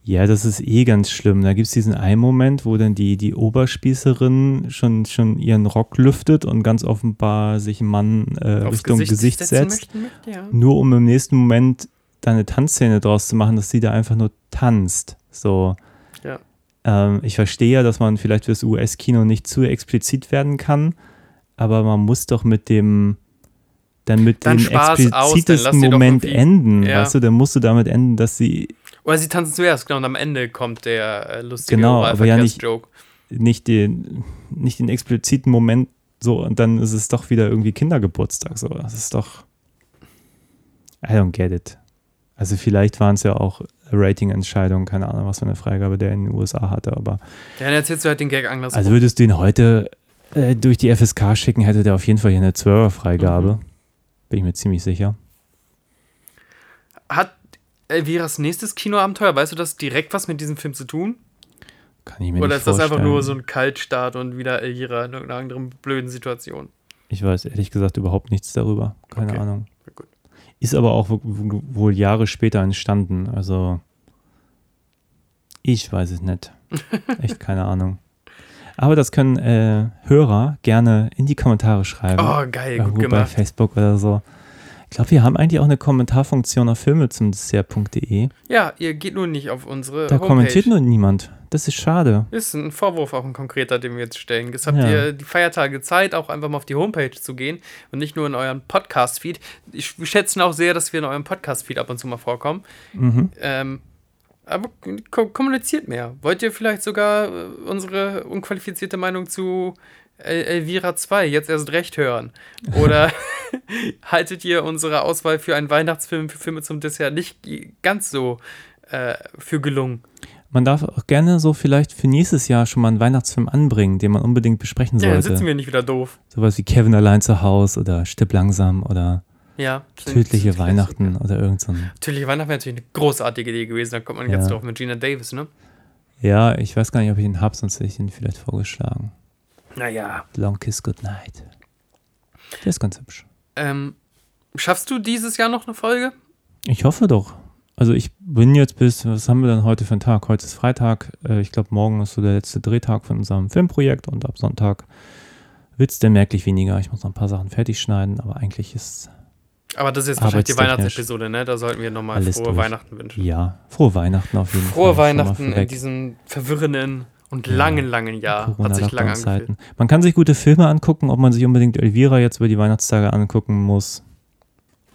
E: Ja, das ist eh ganz schlimm. Da gibt es diesen einen Moment, wo dann die, die Oberspießerin schon, schon ihren Rock lüftet und ganz offenbar sich ein Mann äh, Richtung Gesicht,
F: setzen
E: setzt.
F: möchten ja.
E: nur um im nächsten Moment da eine Tanzszene draus zu machen, dass sie da einfach nur tanzt. So.
F: Ja.
E: Ähm, ich verstehe ja, dass man vielleicht fürs US-Kino nicht zu explizit werden kann, aber man muss doch mit dem dann mit
F: Dann
E: dem
F: Spaß aus,
E: explizitesten
F: doch
E: Moment enden,
F: Ja.
E: weißt du, dann musst du damit enden, dass sie
F: Oder sie tanzen zuerst, genau, und am Ende kommt der äh, lustige
E: Genau, aber ja nicht-
F: Joke.
E: nicht den, nicht den expliziten Moment so und dann ist es doch wieder irgendwie Kindergeburtstag. So, das ist doch. I don't get it. Also vielleicht waren es ja auch Rating-Entscheidungen, keine Ahnung, was für eine Freigabe der in den USA hatte, aber
F: Ja, dann erzählst du halt den Gag anders.
E: also würdest du ihn heute äh, durch die FSK schicken, hätte der auf jeden Fall hier eine 12er-Freigabe.
F: Mhm.
E: Bin ich mir ziemlich sicher.
F: Hat Elviras nächstes Kinoabenteuer, weißt du das direkt was mit diesem Film zu tun?
E: Kann ich mir
F: Oder
E: nicht
F: ist das
E: vorstellen.
F: einfach nur so ein Kaltstart und wieder Elvira in irgendeiner anderen blöden Situation?
E: Ich weiß ehrlich gesagt überhaupt nichts darüber. Keine
F: Okay.
E: Ahnung. Ist aber auch wo- wo- wohl Jahre später entstanden. Also ich weiß es nicht. Echt keine Ahnung. Aber das können äh, Hörer gerne in die Kommentare schreiben.
F: Oh, geil,
E: Irgendwo
F: gut
E: bei
F: gemacht.
E: Facebook oder so. Ich glaube, wir haben eigentlich auch eine Kommentarfunktion auf filme zum Dessert.de.
F: Ja, ihr geht nun nicht auf unsere
E: Da
F: Homepage.
E: kommentiert nur niemand. Das ist schade.
F: Ist ein Vorwurf, auch ein konkreter, den wir jetzt stellen. Jetzt habt
E: Ja.
F: ihr die Feiertage Zeit, auch einfach mal auf die Homepage zu gehen und nicht nur in euren Podcast-Feed. Ich- Wir schätzen auch sehr, dass wir in eurem Podcast-Feed ab und zu mal vorkommen.
E: Mhm.
F: Ähm, aber ko kommuniziert mehr. Wollt ihr vielleicht sogar äh, unsere unqualifizierte Meinung zu El Elvira 2 jetzt erst recht hören? Oder haltet ihr unsere Auswahl für einen Weihnachtsfilm für Filme zum Dessert nicht ganz so äh, für gelungen?
E: Man darf auch gerne so vielleicht für nächstes Jahr schon mal einen Weihnachtsfilm anbringen, den man unbedingt besprechen
F: Ja, dann
E: sollte.
F: sitzen wir nicht wieder doof.
E: Sowas wie Kevin allein zu Hause oder Stipp langsam oder
F: Ja.
E: Tödliche
F: sind
E: Weihnachten oder irgend so ein.
F: Tödliche Weihnachten wäre natürlich eine großartige Idee gewesen. Da kommt man jetzt
E: Ja.
F: drauf mit Gina Davis, ne?
E: Ja, ich weiß gar nicht, ob ich ihn habe, sonst hätte ich ihn vielleicht vorgeschlagen.
F: Naja.
E: Long Kiss Goodnight. Der ist ganz hübsch.
F: Ähm, schaffst du dieses Jahr noch eine Folge?
E: Ich hoffe doch. Also ich bin jetzt bis, was haben wir denn heute für einen Tag? Heute ist Freitag. Äh, Ich glaube, morgen ist so der letzte Drehtag von unserem Filmprojekt und ab Sonntag wird es dann merklich weniger. Ich muss noch ein paar Sachen fertig schneiden, aber eigentlich ist
F: Aber das ist jetzt wahrscheinlich die. Weihnachtsepisode, ne? Da sollten wir nochmal frohe
E: durch.
F: Weihnachten wünschen.
E: ja frohe Weihnachten auf jeden
F: Frohe
E: Fall. mal
F: Weihnachten in diesem verwirrenden Und langen, langen Jahr hat sich lange angefühlt.
E: Man kann sich gute Filme angucken, ob man sich unbedingt Elvira jetzt über die Weihnachtstage angucken muss.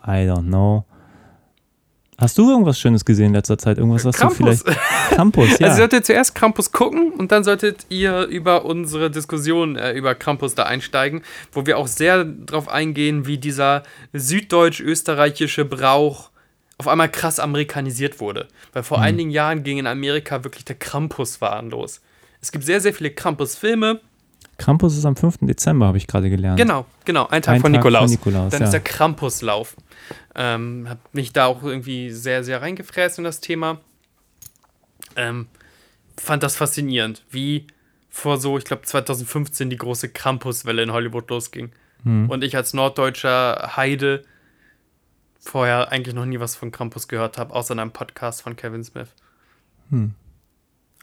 E: I don't know. Hast du irgendwas Schönes gesehen in letzter Zeit? Irgendwas, was
F: Krampus.
E: du vielleicht. Krampus, ja.
F: Also ihr solltet zuerst Krampus gucken und dann solltet ihr über unsere Diskussion äh, über Krampus da einsteigen, wo wir auch sehr drauf eingehen, wie dieser süddeutsch-österreichische Brauch auf einmal krass amerikanisiert wurde. Weil vor einigen Jahren ging in Amerika wirklich der Krampuswahn los. Es gibt sehr, sehr viele Krampus-Filme.
E: Krampus ist am 5. Dezember, habe ich gerade gelernt.
F: Genau, genau. Ein Tag
E: Ein
F: von
E: Tag
F: Nikolaus.
E: von Nikolaus,
F: Dann
E: ja.
F: ist der Krampuslauf. Ähm, hab mich da auch irgendwie sehr, sehr reingefräst in das Thema. Ähm, fand das faszinierend, wie vor so, ich glaube 2015 die große Krampuswelle in Hollywood losging.
E: Hm.
F: Und ich als norddeutscher Heide vorher eigentlich noch nie was von Krampus gehört habe, außer in einem Podcast von Kevin Smith.
E: Hm.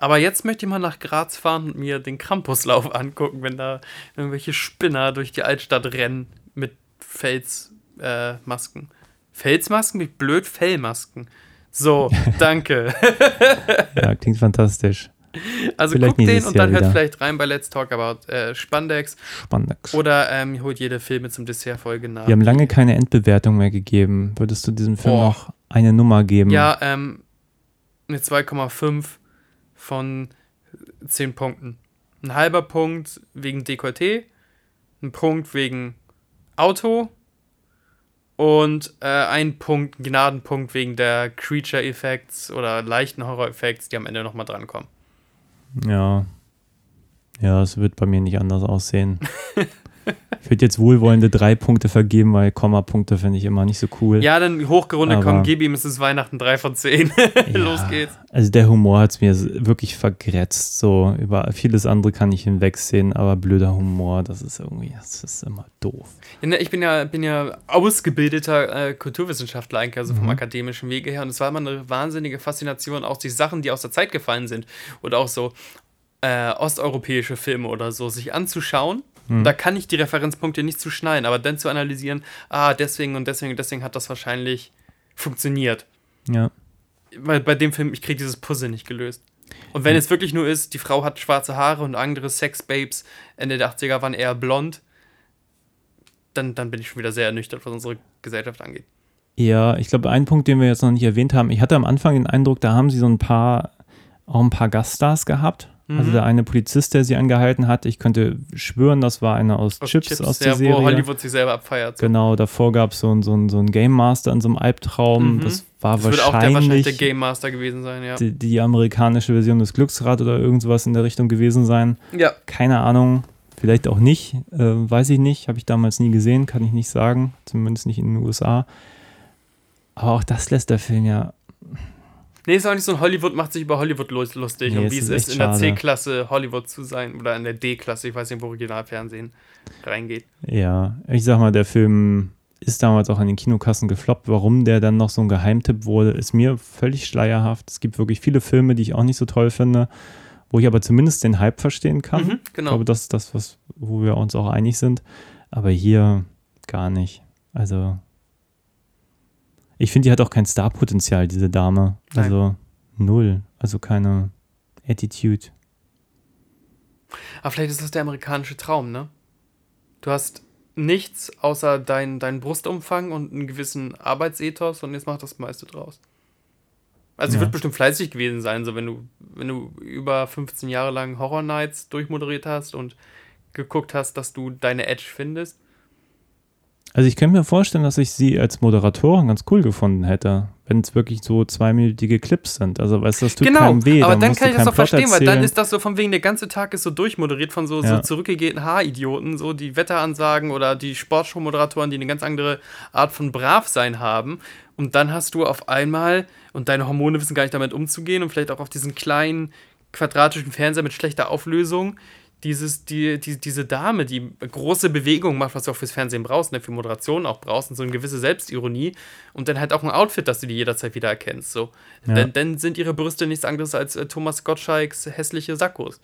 F: Aber jetzt möchte ich mal nach Graz fahren und mir den Krampuslauf angucken, wenn da irgendwelche Spinner durch die Altstadt rennen mit Felsmasken. Äh, Masken. Felsmasken? Wie blöd, Fellmasken. So, danke.
E: Ja, klingt fantastisch.
F: Also
E: Vielleicht
F: guckt den und dann
E: Jahr
F: hört
E: wieder.
F: vielleicht rein bei Let's Talk About äh, Spandex
E: Spannend.
F: oder ähm, holt jede Filme zum Dessertfolge nach.
E: Wir haben lange keine Endbewertung mehr gegeben. Würdest du diesem Film
F: Oh.
E: noch eine Nummer geben?
F: Ja, ähm, eine 2,5 von 10 Punkten. Ein halber Punkt wegen Dekolleté, ein Punkt wegen Auto und äh, ein Punkt, ein Gnadenpunkt wegen der Creature-Effects oder leichten Horror-Effects, die am Ende nochmal drankommen.
E: Ja. Ja, es wird bei mir nicht anders aussehen. ich würde jetzt wohlwollende drei Punkte vergeben, weil Kommapunkte finde ich immer nicht so cool.
F: Ja, dann hochgerundet,
E: Aber-
F: komm, gib ihm, es ist Weihnachten 3 von 10. Los geht's.
E: Also der Humor hat es mir wirklich vergrätzt. So, über vieles andere kann ich hinwegsehen, aber blöder Humor, das ist irgendwie, das ist immer doof.
F: Ja, ne, Ich bin ja, bin ja ausgebildeter äh, Kulturwissenschaftler, eigentlich, also vom akademischen Wege her. Und es war immer eine wahnsinnige Faszination, auch die Sachen, die aus der Zeit gefallen sind. Oder auch so äh, osteuropäische Filme oder so, sich anzuschauen. Da kann ich die Referenzpunkte nicht zu schneiden, aber dann zu analysieren, ah, deswegen und deswegen und deswegen hat das wahrscheinlich funktioniert.
E: Ja.
F: Weil bei dem Film, ich kriege dieses Puzzle nicht gelöst. Und wenn es wirklich nur ist, die Frau hat schwarze Haare und andere Sex-Babes Ende der 80er waren eher blond, dann, dann bin ich schon wieder sehr ernüchtert, was unsere Gesellschaft angeht.
E: Ja, ich glaube, ein Punkt, den wir jetzt noch nicht erwähnt haben, ich hatte am Anfang den Eindruck, da haben sie so ein paar, auch ein paar Gaststars gehabt.
F: Mhm.
E: Also der eine Polizist, der sie angehalten hat, ich könnte schwören, das war einer aus, Chips, aus der
F: ja,
E: Serie.
F: Wo Hollywood sich selber abfeiert. So.
E: Genau, davor gab es so, ein- so, ein- so einen Game Master in so einem Albtraum.
F: Mhm.
E: Das war
F: Das wird auch der wahrscheinlich
E: wahrscheinlich
F: der Game Master gewesen sein, ja.
E: die, die amerikanische Version des Glücksrad oder irgendwas in der Richtung gewesen sein.
F: Ja,
E: Keine Ahnung, vielleicht auch nicht, äh, weiß ich nicht, habe ich damals nie gesehen, kann ich nicht sagen, zumindest nicht in den USA. Aber auch das lässt der Film ja,
F: nee, ist auch nicht so ein Hollywood macht sich über Hollywood lus- lustig
E: Nee,
F: und wie es
E: ist
F: in der. C-Klasse Hollywood zu sein oder in der D-Klasse, ich weiß nicht, wo Originalfernsehen reingeht.
E: ja, ich sag mal, der Film ist damals auch an den Kinokassen gefloppt. Warum der dann noch so ein Geheimtipp wurde, ist mir völlig schleierhaft. Es gibt wirklich viele Filme, die ich auch nicht so toll finde, wo ich aber zumindest den Hype verstehen kann.
F: Mhm,
E: Ich
F: genau.
E: glaube, das ist das, was, wo wir uns auch einig sind. Aber hier gar nicht. Also, ich finde, die hat auch kein Starpotenzial, diese Dame.
F: Nein.
E: Also, null. Also keine Attitude.
F: Aber vielleicht ist das der amerikanische Traum, ne? Du hast nichts außer deinen dein Brustumfang und einen gewissen Arbeitsethos und jetzt macht das meiste draus. Also sie
E: Ja.
F: wird bestimmt fleißig gewesen sein, so wenn du, wenn du über 15 Jahre lang Horror Nights durchmoderiert hast und geguckt hast, dass du deine Edge findest.
E: Also, ich kann mir vorstellen, dass ich sie als Moderatorin ganz cool gefunden hätte, wenn es wirklich so zweiminütige Clips sind. Also, weißt du, das tut
F: genau,
E: keinem weh.
F: aber
E: da
F: dann
E: musst
F: kann ich das auch
E: Plot
F: verstehen, weil dann
E: erzählen.
F: ist das so von wegen, der ganze Tag ist so durchmoderiert von so, so
E: Ja.
F: zurückgegelten Haaridioten, so die Wetteransagen oder die Sportshow-Moderatoren, die eine ganz andere Art von Bravsein haben. Und dann hast du auf einmal, und deine Hormone wissen gar nicht damit umzugehen und vielleicht auch auf diesen kleinen quadratischen Fernseher mit schlechter Auflösung, dieses, die, die, diese Dame, die große Bewegung macht, was du auch fürs Fernsehen brauchst, ne, für Moderation auch brauchst und so eine gewisse Selbstironie und dann halt auch ein Outfit, das du dir jederzeit wieder erkennst. So.
E: Ja.
F: Dann, dann sind ihre Brüste nichts anderes als äh, Thomas Gottschalks hässliche Sakkos.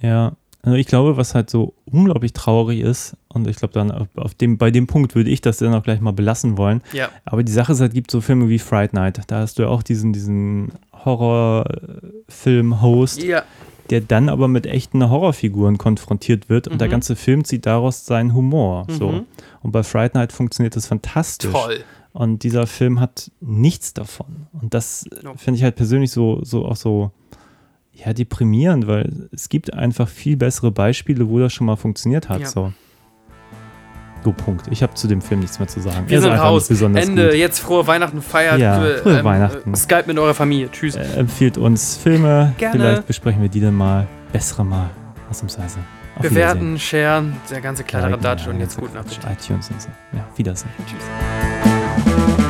E: Ja, also ich glaube, was halt so unglaublich traurig ist, und ich glaube dann auf, auf dem, bei dem Punkt würde ich das dann auch gleich mal belassen wollen.
F: Ja.
E: Aber die Sache ist halt, gibt so Filme wie Fright Night. Da hast du ja auch diesen, diesen Horrorfilm-Host,
F: Ja.
E: Der dann aber mit echten Horrorfiguren konfrontiert wird und der ganze Film zieht daraus seinen Humor. So. Und bei Fright Night funktioniert das fantastisch.
F: Toll.
E: Und dieser Film hat nichts davon. Und das
F: Ja.
E: finde ich halt persönlich so, so auch so ja, deprimierend, weil es gibt einfach viel bessere Beispiele, wo das schon mal funktioniert hat.
F: Ja.
E: So. So, Punkt. Ich habe zu dem Film nichts mehr zu sagen.
F: Wir
E: Er
F: sind raus. Ende.
E: gut.
F: Jetzt frohe Weihnachten. Feiert.
E: Ja,
F: äh,
E: frohe Weihnachten.
F: Äh, Skype mit eurer Familie. Tschüss.
E: Äh, empfiehlt uns Filme.
F: Gerne.
E: Vielleicht besprechen wir die dann mal. Bessere mal. Ausnahmsweise. Auf
F: Bewerten, sharen. Der ganze kleine Radatsch und jetzt guten Appetit.
E: iTunes und so. Ja, Wiedersehen.
F: Tschüss.